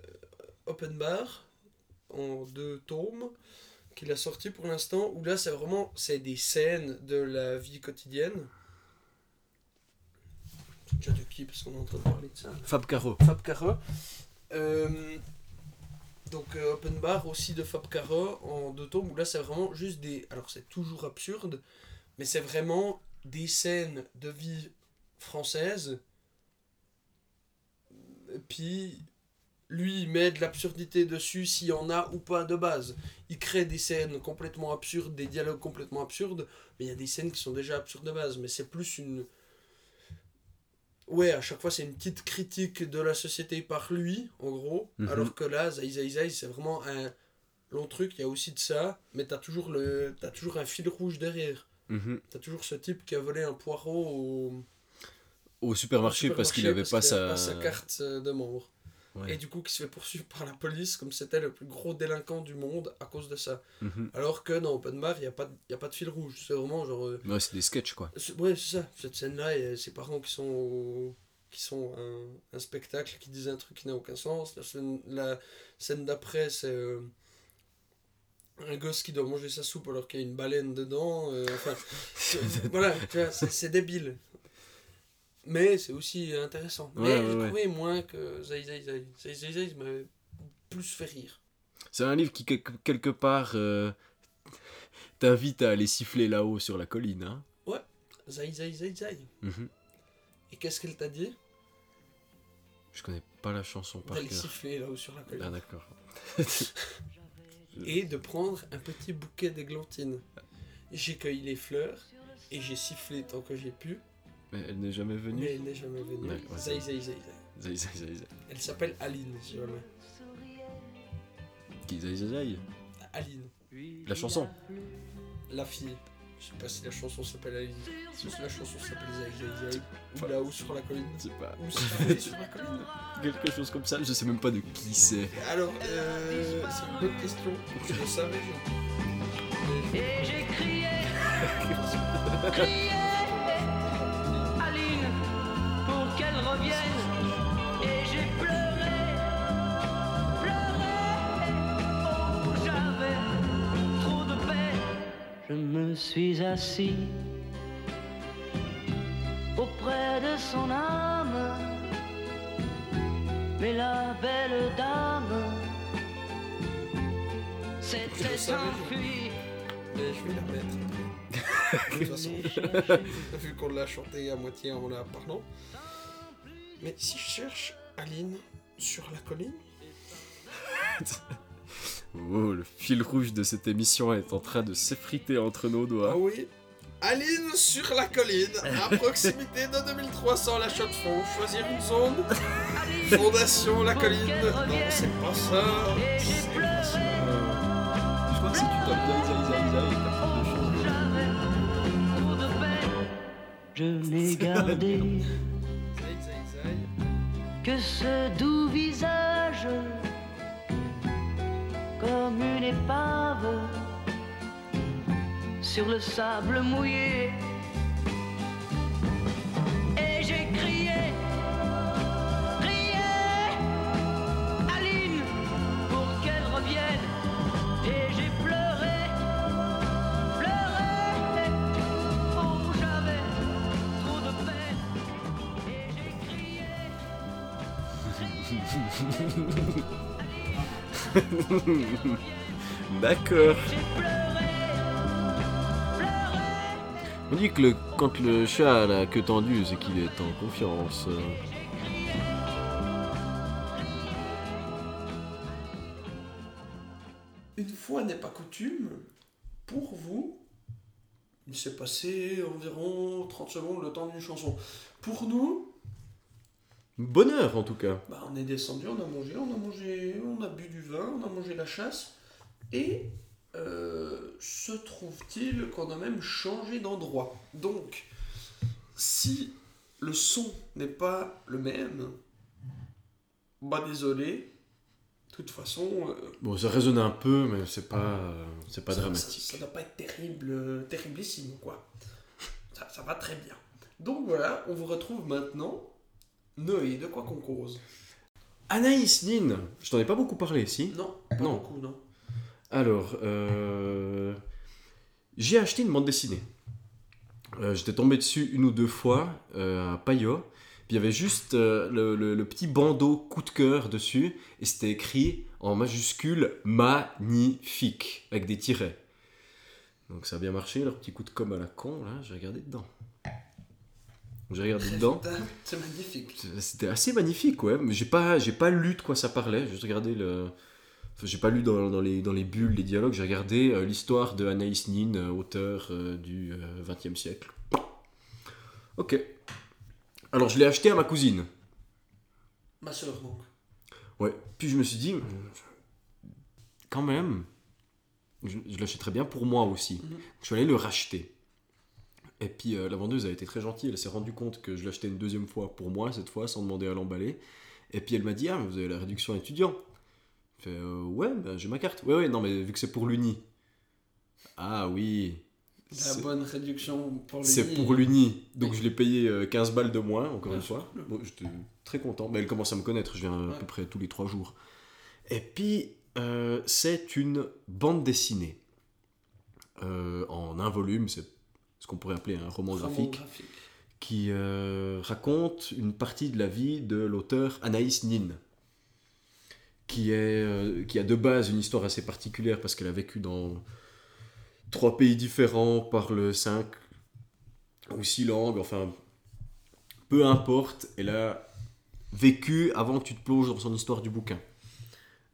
Open Bar en deux tomes qu'il a sorti pour l'instant où là c'est vraiment c'est des scènes de la vie quotidienne. Déjà de qui? Parce qu'on est en train de parler de ça. Fab Caro. Fab Cara. Euh, donc euh, Open Bar aussi de Fab Cara en deux tomes où là c'est vraiment juste des... Alors c'est toujours absurde, mais c'est vraiment des scènes de vie française. Puis lui il met de l'absurdité dessus s'il y en a ou pas de base. Il crée des scènes complètement absurdes, des dialogues complètement absurdes, mais il y a des scènes qui sont déjà absurdes de base. Mais c'est plus une... Ouais, à chaque fois c'est une petite critique de la société par lui, en gros. Mhm. Alors que là, Zai Zai Zai, c'est vraiment un long truc, il y a aussi de ça, mais t'as toujours, le... as toujours un fil rouge derrière. Mhm. T'as toujours ce type qui a volé un poireau au, Au supermarché au parce qu'il supermarché avait parce pas sa carte euh, de membre. Ouais. Et du coup, qui se fait poursuivre par la police comme c'était le plus gros délinquant du monde à cause de ça. Mhm. Alors que dans Open Bar, il n'y a, pas y a pas de fil rouge. C'est vraiment genre. euh, Ouais, c'est des sketchs quoi. Ouais, c'est ça. Cette scène-là, il y a ses parents qui sont, au- qui sont un, un spectacle qui disent un truc qui n'a aucun sens. La scène, la scène d'après, c'est euh, un gosse qui doit manger sa soupe alors qu'il y a une baleine dedans. euh, enfin, c'est- voilà, tu vois, c'est c'est débile. Mais c'est aussi intéressant. Ouais, Mais ouais, j'ai ouais. trouvé moins que Zai Zai Zai. Zai Zai Zai m'avait plus fait rire. C'est un livre qui, quelque, part, euh, t'invite à aller siffler là-haut sur la colline. Hein Zai Zai Zai Zai. Mhm. Et qu'est-ce qu'elle t'a dit? Je connais pas la chanson par D'aller siffler là-haut sur la colline. Ah, d'accord. et de prendre un petit bouquet d'églantines. J'ai cueilli les fleurs et j'ai sifflé tant que j'ai pu, Mais elle n'est jamais venue. mais elle n'est jamais venue. Ouais, ouais, zai, zai, zai. Elle s'appelle Aline, si jamais. Qui zai, zai, zai. Aline, La chanson. la fille. Je sais pas si la chanson s'appelle Aline. Si la chanson s'appelle zai. Ou là-haut sur la colline. Je sais pas. Ou sur la colline. Quelque chose comme ça. Je sais même pas de qui c'est. Alors, euh, c'est une bonne question. Je le savais, je... Et j'ai crié, crié, suis assis auprès de son âme, mais la belle dame Je s'était savais, je- enfuie. mais je vais la mettre. De toute façon, vu qu'on l'a chanté à moitié en la parlant. Mais si je cherche Aline sur la colline, Oh, le fil rouge de cette émission est en train de s'effriter entre nos ah doigts. oui, Aline sur la colline, à proximité de 2300 la chaux de fond, choisir une zone, fondation la colline. Non, c'est pas ça. C'est pas ça. Je crois que si tu tapes zai, zai, zai, t'as plus de peine. Je n'ai gardé Zai, zai, zai. que ce doux visage comme une épave sur le sable mouillé. Et j'ai crié, crié, Aline, pour qu'elle revienne. Et j'ai pleuré, pleuré, oh j'avais trop de peine. Et j'ai crié. D'accord. On dit que le- quand le chat a la queue tendue, c'est qu'il est en confiance. Une fois n'est pas coutume, pour vous, il s'est passé environ 30 secondes le temps d'une chanson. Pour nous, Bonheur en tout cas. bah, on est descendu, on a mangé, on a mangé, on a bu du vin, on a mangé la chasse, et euh, se trouve-t-il qu'on a même changé d'endroit. Donc, si le son n'est pas le même, bah désolé. De toute façon, euh, Bon, ça résonne un peu, mais c'est pas, euh, c'est pas ça- dramatique. Ça, ça doit pas être terrible, terriblissime, quoi. Ça, ça va très bien. Donc voilà, on vous retrouve maintenant. Noé, de quoi qu'on cause Anaïs Nin, je t'en ai pas beaucoup parlé, si? Non, pas Non. beaucoup, non. Alors, euh, j'ai acheté une bande dessinée. Euh, J'étais tombé dessus une ou deux fois euh, à Payot. Puis il y avait juste le, le- le petit bandeau coup de cœur dessus. Et c'était écrit en majuscule magnifique, avec des tirets. Donc ça a bien marché, leur petit coup de com à la con, là, j'ai regardé dedans. J'ai regardé dedans. C'est magnifique. C'était assez magnifique, ouais. Mais j'ai pas, j'ai pas lu de quoi ça parlait. J'ai juste regardé le. Enfin, j'ai pas lu dans, dans les, dans les bulles, les dialogues. J'ai regardé euh, l'histoire de Anaïs Nin, euh, auteur euh, du XXe siècle. Ok. Alors, je l'ai acheté à ma cousine. Ma soeur, donc. Ouais. Puis je me suis dit, quand même, je, je l'achèterais bien pour moi aussi. Mhm. Je suis allé le racheter. Et puis euh, la vendeuse a été très gentille, elle s'est rendue compte que je l'achetais une deuxième fois pour moi, cette fois, sans demander à l'emballer. Et puis elle m'a dit, ah, mais vous avez la réduction étudiant. Je fais, Euh, ouais, bah, j'ai ma carte. Ouais, ouais, non, mais vu que c'est pour l'Uni. Ah oui. La bonne réduction pour le c'est lit. pour l'Uni. Donc Oui. je l'ai payé euh, 15 balles de moins, encore une fois. Bon, J'étais très content. Mais elle commence à me connaître. Je viens à peu près tous les trois jours. Et puis, euh, c'est une bande dessinée. Euh, en un volume, c'est ce qu'on pourrait appeler un roman Roman graphique, graphique. qui euh, raconte une partie de la vie de l'auteur Anaïs Nin. Qui, est, euh, qui a de base une histoire assez particulière parce qu'elle a vécu dans trois pays différents, parle cinq ou six langues, enfin, peu importe, elle a vécu avant que tu te plonges dans son histoire du bouquin.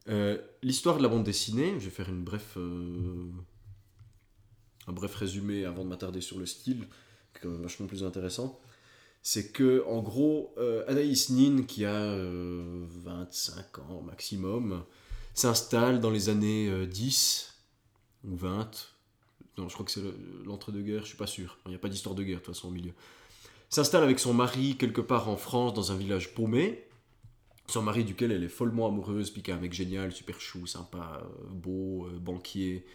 Euh, L'histoire de la bande dessinée, je vais faire une bref, un bref résumé avant de m'attarder sur le style, qui est quand même vachement plus intéressant. C'est que, en gros, euh, Anaïs Nin, qui a euh, 25 ans maximum, s'installe dans les années euh, 10 ou 20. Non, je crois que c'est le- l'entre-deux-guerres, je suis pas sûr. Il n'y a pas d'histoire de guerre, de toute façon, au milieu. S'installe avec son mari quelque part en France, dans un village paumé. Son mari, duquel elle est follement amoureuse, puis qui est un mec génial, super chou, sympa, euh, beau, euh, banquier,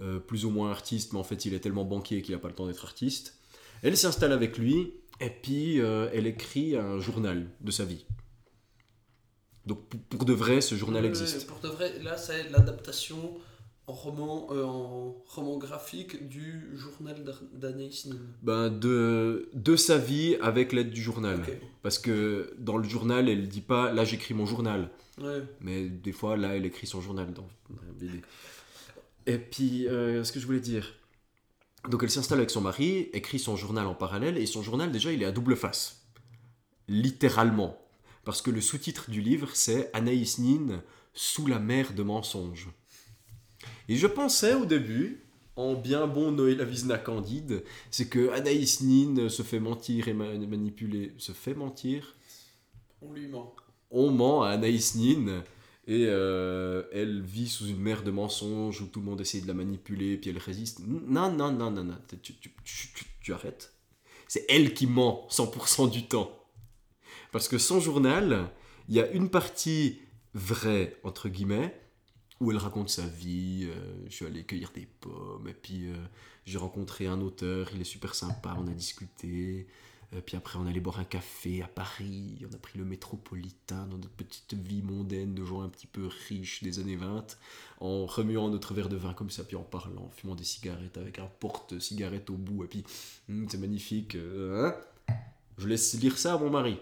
euh, plus ou moins artiste, mais en fait, il est tellement banquier qu'il n'a pas le temps d'être artiste. Elle s'installe avec lui, et puis euh, elle écrit un journal de sa vie. Donc, pour, de vrai, ce journal Ouais, existe. Pour de vrai, là, c'est l'adaptation en roman, euh, en roman graphique du journal d'Anaïs Nin. Ben, de, de sa vie avec l'aide du journal. Parce que dans le journal, elle dit pas là j'écris mon journal. Ouais. Mais des fois, là, elle écrit son journal dans dans la BD. Et puis, euh, ce que je voulais dire. Donc, elle s'installe avec son mari, écrit son journal en parallèle, et son journal, déjà, il est à double face. Littéralement. Parce que le sous-titre du livre, c'est Anaïs Nin sous la mer de mensonges. Et je pensais au début, en bien bon Noé Lavizna candide, c'est que Anaïs Nin se fait mentir et ma- manipuler. Se fait mentir On lui ment. on ment à Anaïs Nin et euh, elle vit sous une mer de mensonges où tout le monde essaie de la manipuler puis elle résiste. Non, non, non, non, non, tu, tu- tu- tu- arrêtes. C'est elle qui ment 100% du temps. Parce que son journal, il y a une partie vraie, entre guillemets, où elle raconte sa vie. euh, je suis allé cueillir des pommes, et puis euh, j'ai rencontré un auteur, il est super sympa, on a discuté. Euh, puis après, on allait boire un café à Paris, on a pris le métropolitain dans notre petite vie mondaine de gens un petit peu riches des années 20, en remuant notre verre de vin comme ça, puis en parlant, en fumant des cigarettes avec un porte-cigarette au bout, et puis Hum, c'est magnifique. euh, hein Je laisse lire ça à mon mari.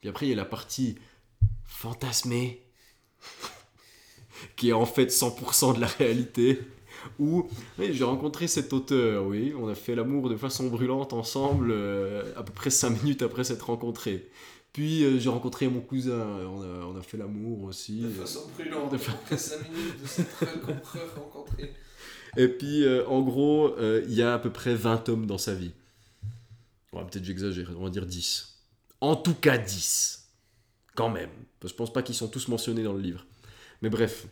Puis après, il y a la partie fantasmée, qui est en fait 100% de la réalité. Où oui, j'ai rencontré cet auteur, oui, on a fait l'amour de façon brûlante ensemble euh, à peu près 5 minutes après s'être rencontrés. Puis euh, j'ai rencontré mon cousin, on a, on a fait l'amour aussi. De façon brûlante. de fa- Après 5 minutes de s'être rencontrés. Et puis, euh, en gros, il y a à peu près 20 tomes dans sa vie. Ouais, Peut-être j'exagère, on va dire 10. En tout cas 10. Quand même. Je pense pas qu'ils sont tous mentionnés dans le livre. Mais bref.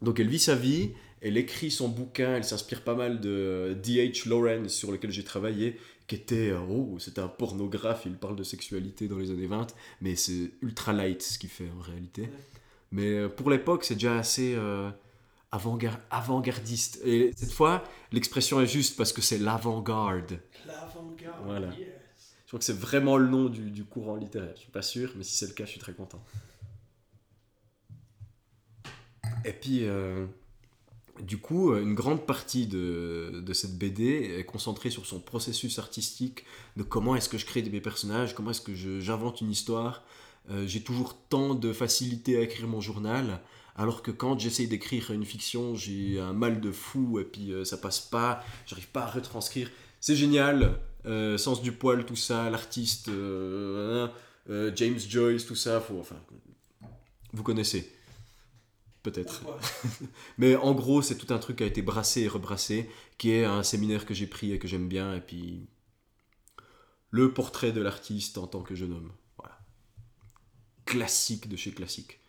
Donc elle vit sa vie, Elle écrit son bouquin, elle s'inspire pas mal de D.H. Lawrence sur lequel j'ai travaillé, qui était, euh, oh, c'était un pornographe, il parle de sexualité dans les années 20, mais c'est ultra light ce qu'il fait en réalité. Mais euh, pour l'époque, c'est déjà assez euh, avant-gar- avant-gardiste. Et cette fois, l'expression est juste parce que c'est l'avant-garde. L'avant-garde. Voilà. yes. Je crois que c'est vraiment le nom du, du courant littéraire. Je suis pas sûr, mais si c'est le cas, je suis très content. Et puis, euh, du coup, euh, une grande partie de, cette BD est concentrée sur son processus artistique, de comment est-ce que je crée mes personnages, comment est-ce que j'invente une histoire. Euh, J'ai toujours tant de facilité à écrire mon journal, alors que quand j'essaye d'écrire une fiction, j'ai un mal de fou, et puis euh, ça passe pas, j'arrive pas à retranscrire. C'est génial, Sens du poil, tout ça, l'artiste, James Joyce, tout ça, faut, enfin, vous connaissez, peut-être. Mais en gros, c'est tout un truc qui a été brassé et rebrassé, qui est un séminaire que j'ai pris et que j'aime bien, et puis le portrait de l'artiste en tant que jeune homme. Voilà. Classique de chez classique.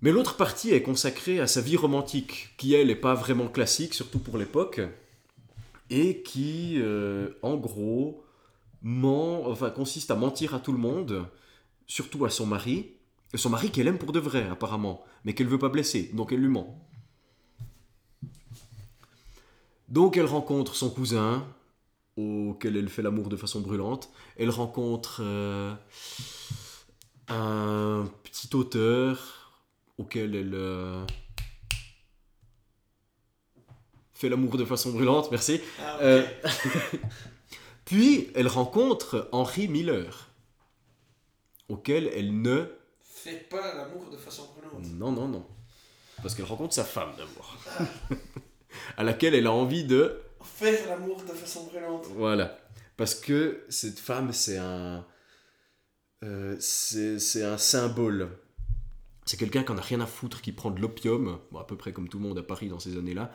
Mais l'autre partie est consacrée à sa vie romantique, qui elle n'est pas vraiment classique, surtout pour l'époque, et qui, euh, en gros, ment, enfin, consiste à mentir à tout le monde, surtout à son mari, son mari qu'elle aime pour de vrai, apparemment, mais qu'elle veut pas blesser, donc elle lui ment. Donc elle rencontre son cousin, auquel elle fait l'amour de façon brûlante. Elle rencontre euh, un petit auteur, auquel elle euh, fait l'amour de façon brûlante, merci. Ah. Euh, Puis elle rencontre Henry Miller, auquel elle ne... Fais pas l'amour de façon brûlante. Non, non, non. Parce qu'elle rencontre sa femme d'abord. à laquelle elle a envie de... Faire l'amour de façon brûlante. Voilà. Parce que cette femme, c'est un... euh, c'est c'est un symbole. C'est quelqu'un qui en a rien à foutre, qui prend de l'opium, bon, à peu près comme tout le monde à Paris dans ces années-là.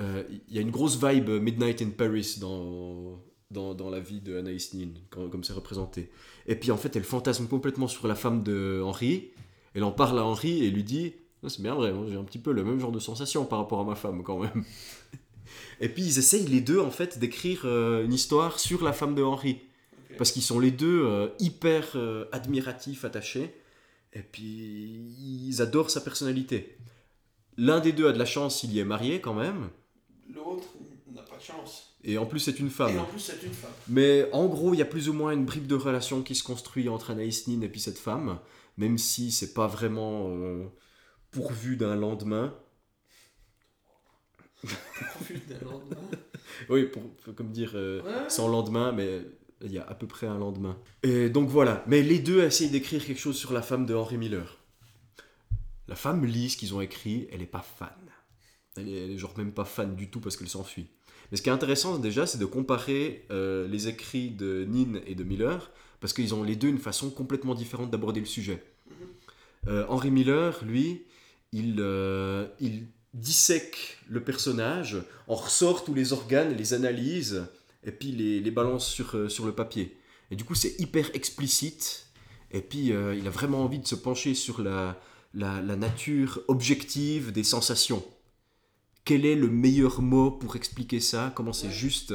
Euh, Il y a une grosse vibe Midnight in Paris dans, dans, dans la vie de Anaïs Nin, quand- comme c'est représenté. Et puis en fait, elle fantasme complètement sur la femme de Henri. Elle en parle à Henri et lui dit Ah, C'est bien vrai, moi, j'ai un petit peu le même genre de sensation par rapport à ma femme quand même. Et puis ils essayent les deux en fait d'écrire euh, une histoire sur la femme de Henri. Parce qu'ils sont les deux euh, hyper euh, admiratifs, attachés. Et puis ils adorent sa personnalité. L'un des deux a de la chance, il y est marié quand même. L'autre n'a pas de chance. Et en plus c'est une femme. Et en plus, c'est une femme. Mais en gros, il y a plus ou moins une bribe de relation qui se construit entre Anaïs Nin et puis cette femme, même si c'est pas vraiment euh, pourvu d'un lendemain. Profil d'un lendemain. Oui, pour, pour- comme dire, euh, Ouais. sans lendemain, mais il y a à peu près un lendemain. Et donc voilà, mais les deux essayent d'écrire quelque chose sur la femme de Henry Miller. La femme lit ce qu'ils ont écrit, elle est pas fan. Elle est, elle est genre même pas fan du tout parce qu'elle s'enfuit. Mais ce qui est intéressant déjà, c'est de comparer euh, les écrits de Nin et de Miller, parce qu'ils ont les deux une façon complètement différente d'aborder le sujet. Euh, Henry Miller, lui, il, euh, il dissèque le personnage, en ressort tous les organes, les analyse, et puis les, les balance sur, euh, sur le papier. Et du coup, c'est hyper explicite, et puis il a vraiment envie de se pencher sur la, la, la nature objective des sensations. Quel est le meilleur mot pour expliquer ça? Comment c'est juste?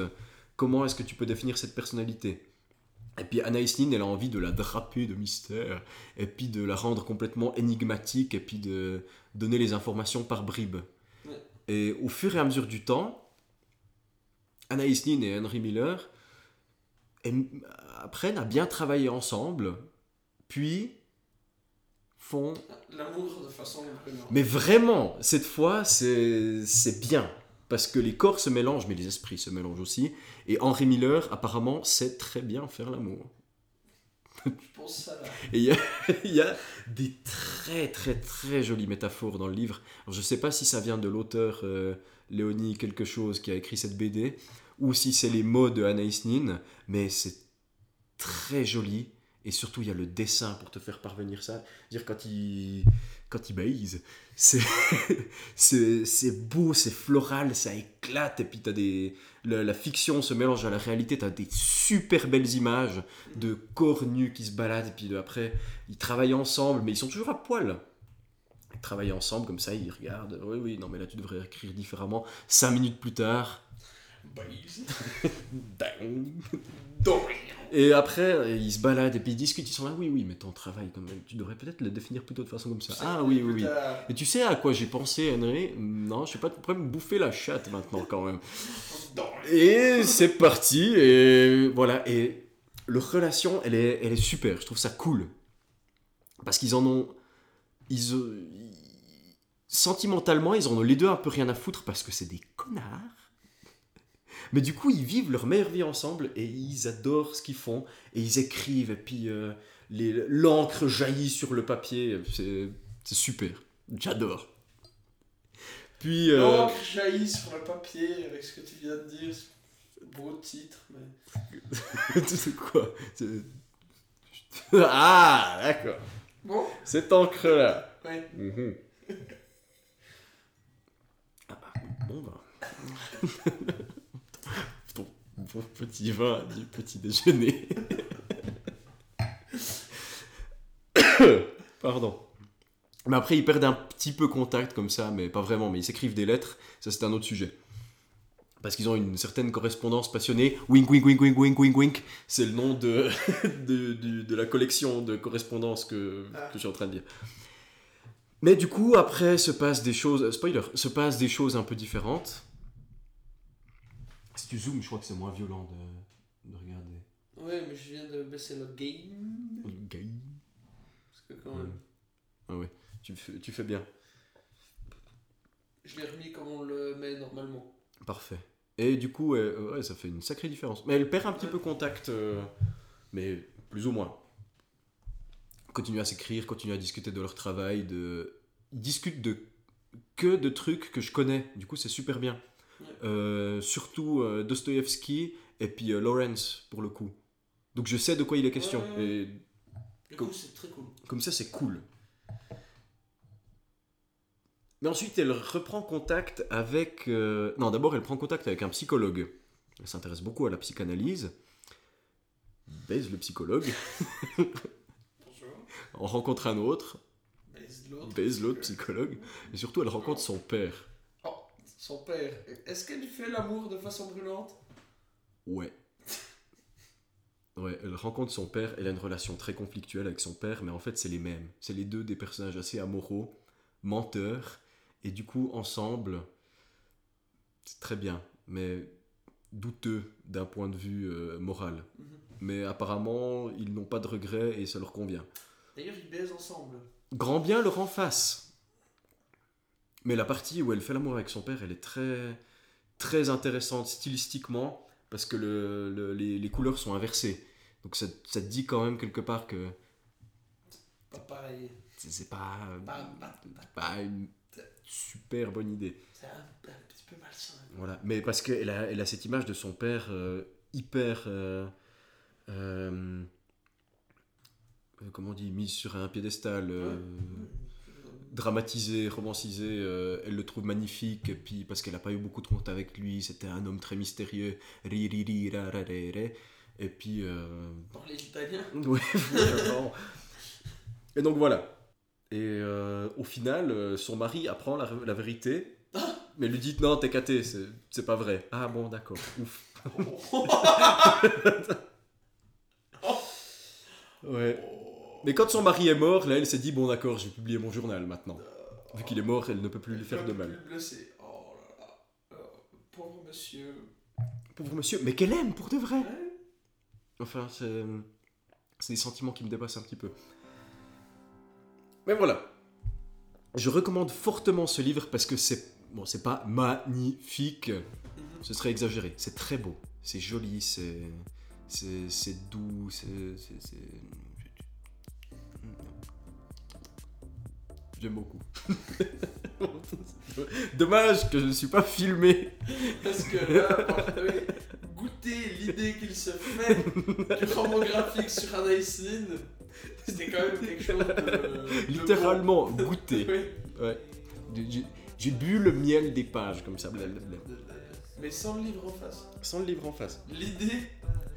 Comment est-ce que tu peux définir cette personnalité? Et puis Anaïs Nin, elle a envie de la draper de mystère, et puis de la rendre complètement énigmatique, et puis de donner les informations par bribes. Ouais. Et au fur et à mesure du temps, Anaïs Nin et Henry Miller apprennent à bien travailler ensemble, puis font... L'amour de façon. Mais vraiment, cette fois, c'est bien. Parce que les corps se mélangent, mais les esprits se mélangent aussi. Et Henry Miller, apparemment, sait très bien faire l'amour. Et il y, a, il y a des très très très jolies métaphores dans le livre. Alors, je ne sais pas si ça vient de l'auteur euh, Léonie quelque chose qui a écrit cette BD, ou si c'est les mots de Anaïs Nin, mais c'est très joli. Et surtout, il y a le dessin pour te faire parvenir ça. Dire quand il, quand il baise, c'est, c'est, beau, c'est floral, ça éclate. Et puis, des, la, la fiction se mélange à la réalité. Tu as des super belles images de corps nus qui se baladent. Et puis après, ils travaillent ensemble, mais ils sont toujours à poil. Ils travaillent ensemble, comme ça, ils regardent. Oui, oui, non, mais là, tu devrais écrire différemment. Cinq minutes plus tard. Et après, ils se baladent et puis ils discutent. Ils sont là, oui, oui, mais ton travail, quand même, tu devrais peut-être le définir plutôt de façon comme ça. Ah oui, oui, oui. Et tu sais à quoi j'ai pensé, Henry? Non, je sais pas, tu pourrais me bouffer la chatte maintenant quand même. Et c'est parti, et voilà. Et leur relation, elle est, elle est super, je trouve ça cool. Parce qu'ils en ont. Euh, ils- sentimentalement, ils en ont les deux un peu rien à foutre parce que c'est des connards. Mais du coup, ils vivent leur meilleure vie ensemble et ils adorent ce qu'ils font et ils écrivent et puis euh, l'encre jaillit sur le papier. C'est super. J'adore. Puis. euh, l'encre jaillit sur le papier avec ce que tu viens de dire. Beau titre, mais. C'est quoi? Ah, d'accord. Bon, Cette encre-là. ouais. Mhm. Ah bah, bon bah. bon petit vin du petit déjeuner. Pardon. Mais après, ils perdent un petit peu contact comme ça, mais pas vraiment. Mais ils s'écrivent des lettres, ça c'est un autre sujet. Parce qu'ils ont une certaine correspondance passionnée. Wink, wink, wink, wink, wink, wink, wink. C'est le nom de, de, la collection de correspondance que, que je suis en train de dire. Mais du coup, après, se passent des choses. Spoiler, se passent des choses un peu différentes. Si tu zoomes, je crois que c'est moins violent de, de regarder. Ouais, mais je viens de baisser le game. Le gay. Parce que quand même, Ah ouais, tu fais, tu fais bien. je l'ai remis comme on le met normalement. Parfait. Et du coup, ouais, euh, ouais, ça fait une sacrée différence. Mais elle perd un petit peu contact, euh, mais plus ou moins. Continuent à s'écrire, continuent à discuter de leur travail, de... Ils discutent de que de trucs que je connais. Du coup, c'est super bien. Euh, surtout euh, Dostoevsky et puis euh, Lawrence, pour le coup. Donc je sais de quoi il est question. Ouais, ouais, Et Du Cool. coup, c'est très cool. comme ça, c'est cool. Mais ensuite, elle reprend contact avec... Non, d'abord, elle prend contact avec un psychologue. Elle s'intéresse beaucoup à la psychanalyse. Baise le psychologue. Bonjour. On rencontre un autre. Baise l'autre psychologue. Et surtout, elle rencontre son père. Son père. Est-ce qu'elle fait l'amour de façon brûlante? Ouais. Ouais, elle rencontre son père, elle a une relation très conflictuelle avec son père, mais en fait c'est les mêmes. C'est les deux des personnages assez amoraux, menteurs, et du coup ensemble, c'est très bien, mais douteux d'un point de vue euh, moral. Mhm. Mais apparemment, ils n'ont pas de regrets et ça leur convient. D'ailleurs, ils baisent ensemble. Grand bien leur en face. Mais la partie où elle fait l'amour avec son père, elle est très, très intéressante stylistiquement parce que le, le- les, les couleurs sont inversées. Donc ça, ça te dit quand même quelque part que Pas pareil. c'est c'est pas, Pas, pas, pas. pas une super bonne idée. C'est un, un petit peu malsain. Voilà. Mais parce qu'elle a, elle a cette image de son père euh, hyper. euh, euh, euh, comment on dit Mise sur un piédestal. euh, dramatisé, romancisé, euh, elle le trouve magnifique, et puis parce qu'elle n'a pas eu beaucoup de contact avec lui, c'était un homme très mystérieux, ri, ri, ri, ra, et puis... Euh... Dans les Italiens. ouais, vraiment. et donc voilà. Et euh, au final, euh, son mari apprend la, la vérité, mais lui dit non, t'es caté, c'est c'est pas vrai. Ah bon, d'accord, ouf. ouais. Mais quand son mari est mort, là, elle s'est dit bon, d'accord, je vais publier mon journal maintenant. Vu qu'il est mort, elle ne peut plus lui faire de mal. Blessé. Oh là là. Euh, pauvre monsieur. Pauvre monsieur, mais qu'elle aime pour de vrai. Enfin, c'est c'est des sentiments qui me dépassent un petit peu. Mais voilà. Je recommande fortement ce livre parce que c'est bon, c'est pas magnifique. Ce serait exagéré. C'est très beau. C'est joli. C'est c'est c'est doux. C'est J'aime beaucoup. Dommage que je ne suis pas filmé. Parce que là, goûter l'idée qu'il se fait du roman graphique sur un Iceland, c'était quand même quelque chose de. de Littéralement bon. goûté. Oui. Ouais. J'ai- bu le miel des pages comme ça, blablabla. Mais sans le livre en face. Sans le livre en face. L'idée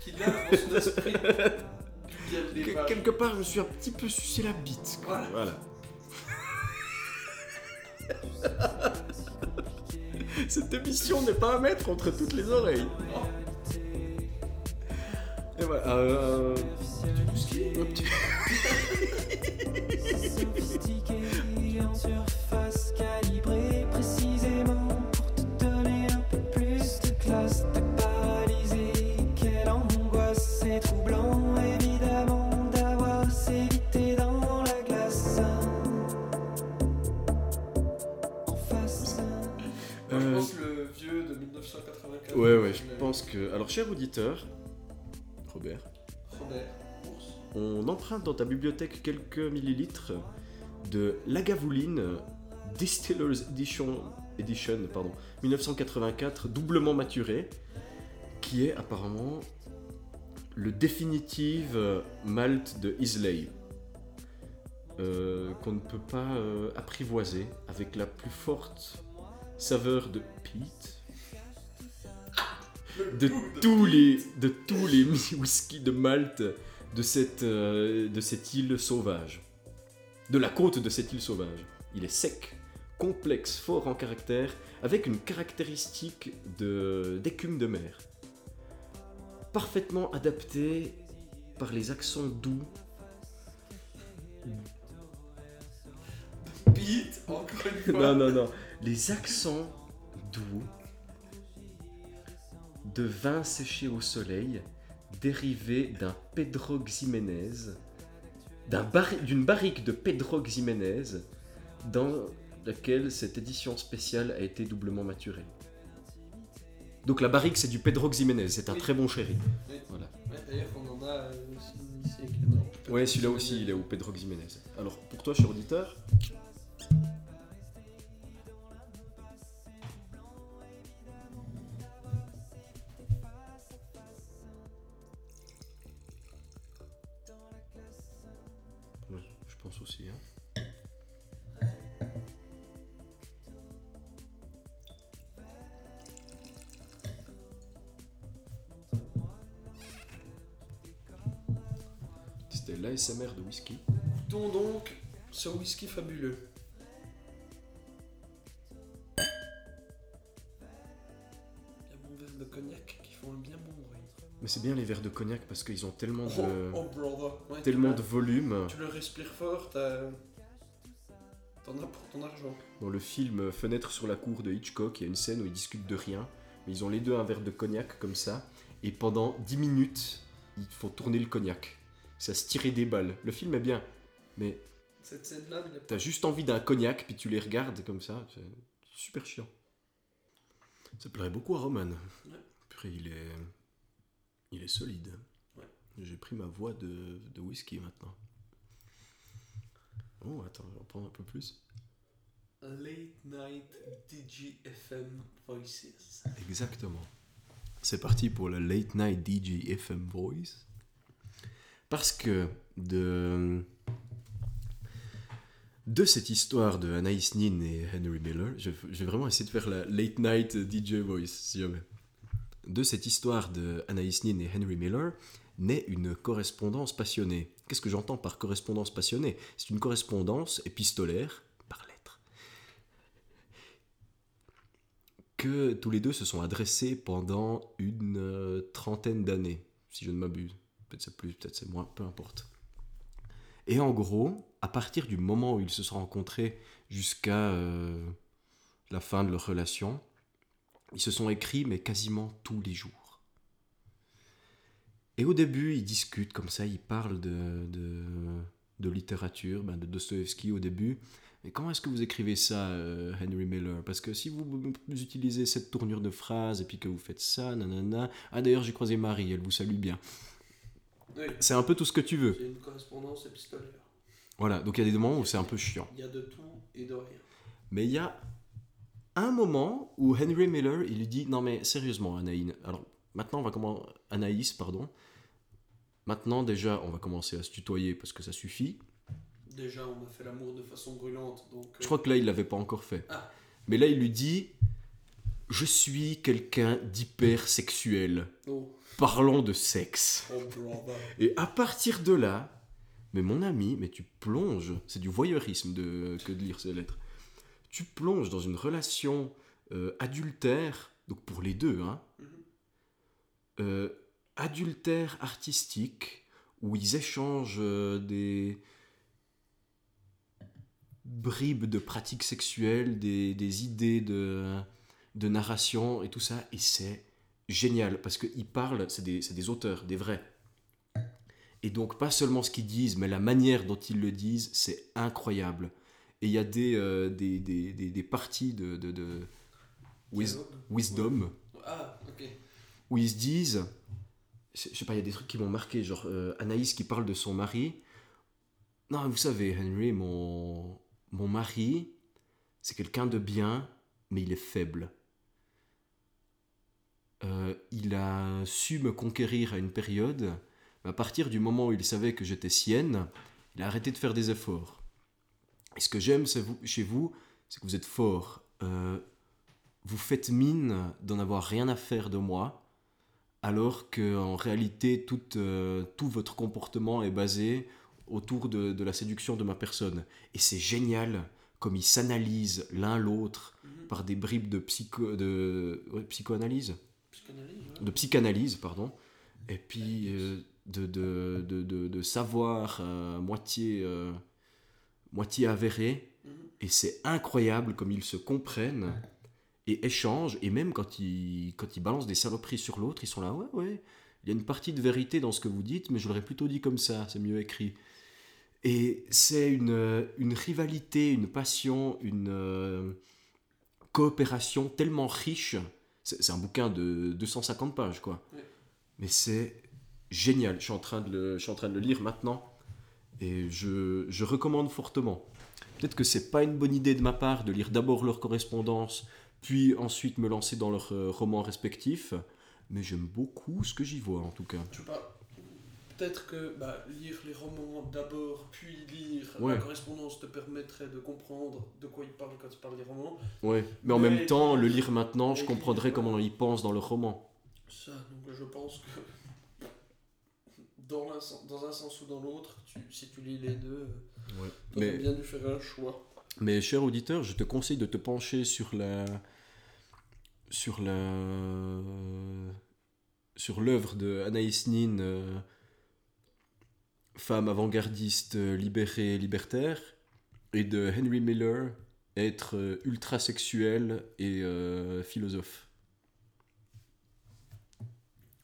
qu'il a dans son esprit du bien des pages. quelque part, je me suis un petit peu sucé la bite. quoi. Voilà. Voilà. Cette émission n'est pas à mettre entre toutes les oreilles. Et voilà. Euh... euh pense que. Alors, cher auditeur, Robert, on emprunte dans ta bibliothèque quelques millilitres de Lagavulin Distillers Edition, Edition pardon, 1984, doublement maturé, qui est apparemment le définitive euh, malt de Islay. euh, qu'on ne peut pas euh, apprivoiser avec la plus forte saveur de peat de tous les de tous les whisky de Malte de cette euh, de cette île sauvage. De la côte de cette île sauvage. Il est sec complexe fort en caractère avec une caractéristique de d'écume de mer. Parfaitement adapté par les accents doux. Pete, encore une fois. non non non. Les accents doux de vin séché au soleil dérivé d'un Pedro Ximénez, barri- d'une barrique de Pedro Ximénez dans laquelle cette édition spéciale a été doublement maturée. Donc la barrique c'est du Pedro Ximénez, c'est un Oui. très bon. Oui. Voilà. Ouais, D'ailleurs, on en a euh, aussi ici avec. Ouais, celui-là aussi il est au Pedro Ximénez. Alors pour toi, cher auditeur, C'était l'ASMR de whisky. Goûtons donc ce whisky fabuleux. Il y a mon verre de cognac qui font bien bon bruit. Mais c'est bien les verres de cognac parce qu'ils ont tellement Oh, de, oh, brother. Ouais, tellement de volume. Tu le respires fort, t'as. T'en as pour ton argent. Dans le film Fenêtre sur la cour de Hitchcock, il y a une scène où ils discutent de rien, mais ils ont les deux un verre de cognac comme ça, et pendant 10 minutes, ils font tourner le cognac. Ça se tirer des balles. Le film est bien, mais Cette scène-là, t'as juste envie d'un cognac, puis tu les regardes comme ça, c'est super chiant. Ça plairait beaucoup à Roman. Ouais. Purée, il est... Il est solide. Ouais. J'ai pris ma voix de, de whisky maintenant. Oh, attends, je vais en prendre un peu plus. Late Night DGFM Voices. Exactement. C'est parti pour le Late Night DJ FM Voice. Parce que de, cette histoire de Anaïs Nin et Henry Miller, je, je vais vraiment essayer de faire la Late Night DJ Voice, si jamais. De cette histoire de Anaïs Nin et Henry Miller naît une correspondance passionnée. Qu'est-ce que j'entends par correspondance passionnée? C'est une correspondance épistolaire par lettre que tous les deux se sont adressés pendant une euh, trentaine d'années, si je ne m'abuse. Peut-être c'est plus, peut-être c'est moins, peu importe. Et en gros, à partir du moment où ils se sont rencontrés jusqu'à euh, la fin de leur relation, ils se sont écrits, mais quasiment tous les jours. Et au début, ils discutent comme ça, ils parlent de, de, littérature, ben, de Dostoevsky au début. Mais comment est-ce que vous écrivez ça, euh, Henry Miller? Parce que si vous, vous utilisez cette tournure de phrase et puis que vous faites ça, nanana. Ah d'ailleurs, j'ai croisé Marie, elle vous salue bien. Oui, C'est un peu tout ce que tu veux. c'est une correspondance épistolaire. Voilà, donc il y a des moments où c'est un peu chiant. Il y a de tout et de rien. Mais il y a un moment où Henry Miller, il lui dit Non mais sérieusement, Anaïs, alors maintenant on va commencer. Anaïs, pardon. Maintenant déjà, on va commencer à se tutoyer parce que ça suffit. Déjà, on a fait l'amour de façon brûlante, donc. euh, Je crois que là, il l'avait pas encore fait. Ah. Mais là, il lui dit Je suis quelqu'un d'hyper sexuel. Oh, Parlons de sexe. oh. Et à partir de là, mais mon ami, mais tu plonges, c'est du voyeurisme de, que de lire ces lettres. Tu plonges dans une relation euh, adultère, donc pour les deux, hein, Mhm. euh, adultère artistique, où ils échangent euh, des bribes de pratiques sexuelles, des, des idées de, de narration et tout ça, et c'est génial, parce qu'ils parlent, c'est des, auteurs, des vrais. Et donc pas seulement ce qu'ils disent, mais la manière dont ils le disent, c'est incroyable. Et il y a des, euh, des, des, des, des parties de, de, de wis- wisdom Ah, où ils se disent, je je sais pas, il y a des trucs qui m'ont marqué, genre euh, Anaïs qui parle de son mari. Non, vous savez, Henry, mon, mon mari, c'est quelqu'un de bien, mais il est faible. Euh, il a su me conquérir à une période, mais à partir du moment où il savait que j'étais sienne, il a arrêté de faire des efforts. Et ce que j'aime chez vous, c'est que vous êtes fort. Euh, vous faites mine d'en avoir rien à faire de moi, alors qu'en réalité, tout, euh, tout votre comportement est basé autour de, de la séduction de ma personne. Et c'est génial comme ils s'analysent l'un l'autre Mhm. par des bribes de, psycho, de ouais, psychoanalyse Psychanalyse, ouais. de psychanalyse, pardon, et puis euh, de, de, de, de, savoir euh, moitié, euh, moitié avéré, Mhm. et c'est incroyable comme ils se comprennent et échangent, et même quand ils, quand ils balancent des saloperies sur l'autre, ils sont là, ouais, ouais, il y a une partie de vérité dans ce que vous dites, mais je l'aurais plutôt dit comme ça, c'est mieux écrit. Et c'est une, une rivalité, une passion, une coopération tellement riche. C'est un bouquin de 250 pages, quoi. Ouais. Mais c'est génial. Je suis, en train de le, je suis en train de le lire maintenant. Et je, je recommande fortement. Peut-être que c'est pas une bonne idée de ma part de lire d'abord leur correspondance, puis ensuite me lancer dans leurs euh, romans respectifs. Mais j'aime beaucoup ce que j'y vois, en tout cas. Je sais pas. Peut-être que bah, lire les romans d'abord, puis lire Ouais. la correspondance te permettrait de comprendre de quoi il parle quand il parle des romans. Ouais. Mais en même temps, le lire maintenant, je comprendrais comment ils pensent dans leur roman. Ça, donc je pense que dans un, sens, dans un sens ou dans l'autre, tu- si tu lis les deux, Ouais. tu aurais Mais- bien dû faire un choix. Mais cher auditeur, je te conseille de te pencher sur la sur la sur l'œuvre de Anaïs Nin, euh, femme avant-gardiste euh, libérée libertaire, et de Henry Miller, être euh, ultra-sexuel et euh, philosophe.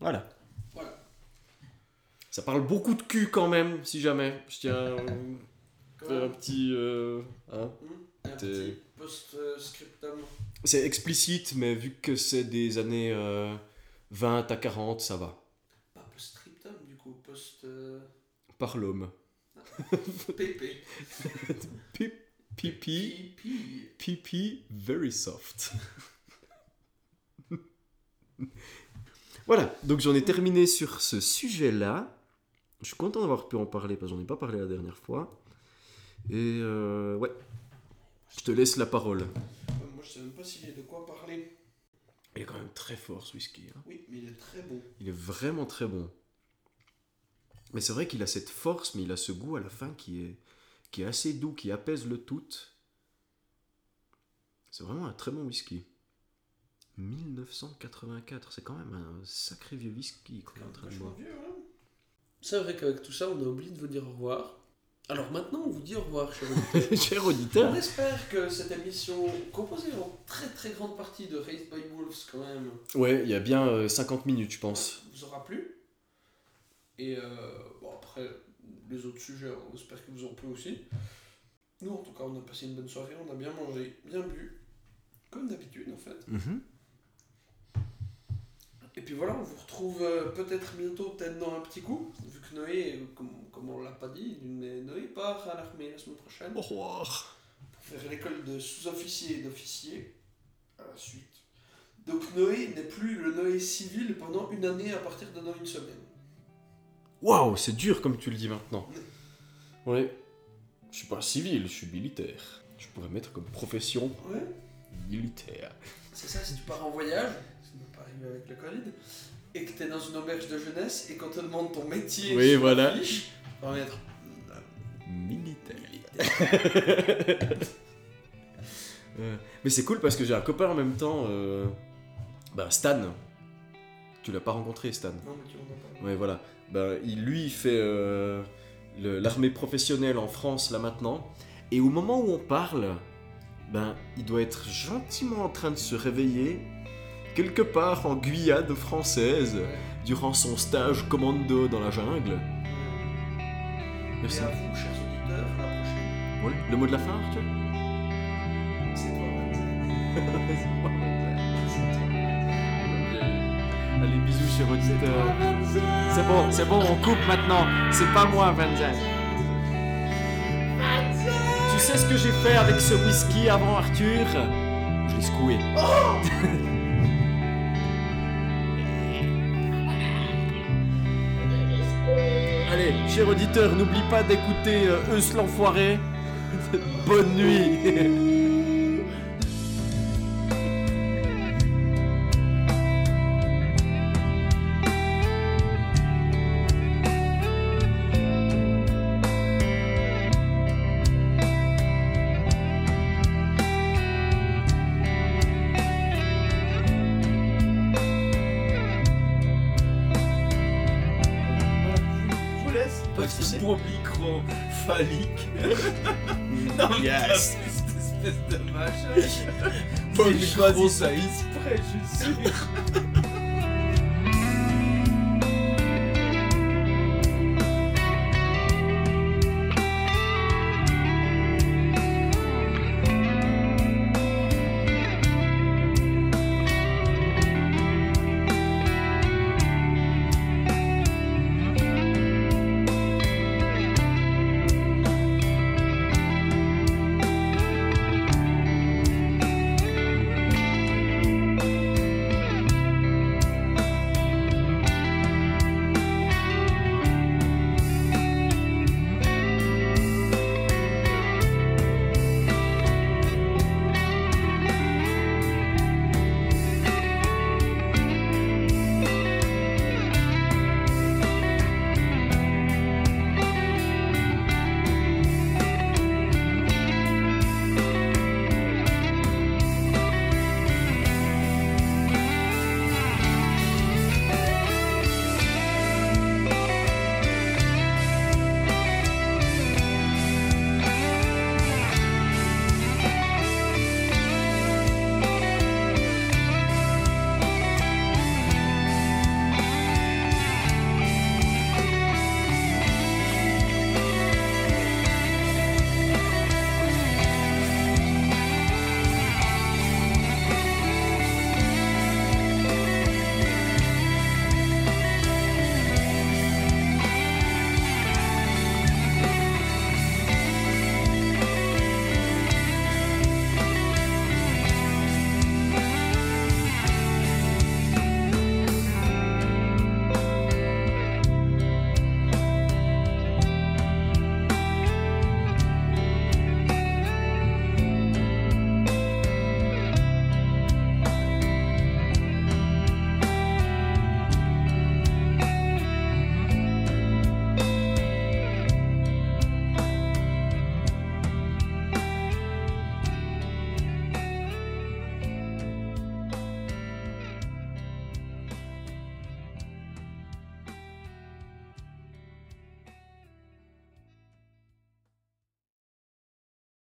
Voilà. Voilà. Ça parle beaucoup de cul quand même, si jamais. Je tiens à un petit... euh, hein. hmm, un petit post-scriptum. C'est explicite, mais vu que c'est des années euh, 20 à 40, ça va. Pas post-scriptum, du coup, post... Par l'homme. PP. Pipi, Pipi. pipi, very soft. voilà, donc j'en ai terminé sur ce sujet-là. Je suis content d'avoir pu en parler parce que j'en ai pas parlé la dernière fois. Et euh, ouais, je te laisse la parole. Moi, je sais même pas s'il y a de quoi parler. Il est quand même très fort ce whisky. hein. Oui, mais il est très bon. Il est vraiment très bon. Mais c'est vrai qu'il a cette force, mais il a ce goût à la fin qui est, qui est assez doux, qui apaise le tout. C'est vraiment un très bon whisky. 1984, c'est quand même un sacré vieux whisky qu'on est en train de boire. hein. C'est vrai qu'avec tout ça, on a oublié de vous dire au revoir. Alors maintenant, on vous dit au revoir, chers auditeurs. Cher On auditeur, espère que cette émission, composée en très très grande partie de Raised by Wolves quand même, ouais, il y a bien euh, 50 minutes, je pense. vous aura plu. Et euh, bon, après, les autres sujets, on espère que vous en plu aussi. Nous, en tout cas, on a passé une bonne soirée, on a bien mangé, bien bu, comme d'habitude en fait. Mhm. Et puis voilà, on vous retrouve euh, peut-être bientôt, peut-être dans un petit coup, vu que Noé, comme, comme on l'a pas dit, Noé part à l'armée la semaine prochaine. Au revoir. pour faire l'école de sous-officier et d'officier à la suite. Donc Noé n'est plus le Noé civil pendant une année à partir de dans une semaine. Waouh, c'est dur comme tu le dis maintenant. Ouais. Je suis pas civil, je suis militaire. Je pourrais mettre comme profession Ouais. militaire. C'est ça, si tu pars en voyage, ce qui n'est pas arrivé avec le Covid, et que tu es dans une auberge de jeunesse et qu'on te demande ton métier Oui, voilà. fiche, on va mettre Militaire. Euh, mais c'est cool parce que j'ai un copain en même temps, euh, bah, Stan. Tu l'as pas rencontré, Stan Non, mais tu m'en as pas. Ouais, voilà. Ben, il, lui, il fait euh, l'armée professionnelle en France, là, maintenant. Et au moment où on parle, ben, il doit être gentiment en train de se réveiller, quelque part en Guyane française, durant son stage commando dans la jungle. Et Merci. à vous, chers auditeurs, à la prochaine. Ouais. Le mot de la fin, Arthur? C'est toi, Vincent. Allez, bisous, chers auditeurs. C'est bon, c'est bon, on coupe maintenant. C'est pas moi, Vincent. Tu sais ce que j'ai fait avec ce whisky avant, Arthur? Je l'ai secoué. Allez, cher auditeur, n'oublie pas d'écouter euh, Eus. Bonne nuit. phallique. non, mais Yes. cette espèce de machin. Micro choisi ça phallique. exprès, je suis.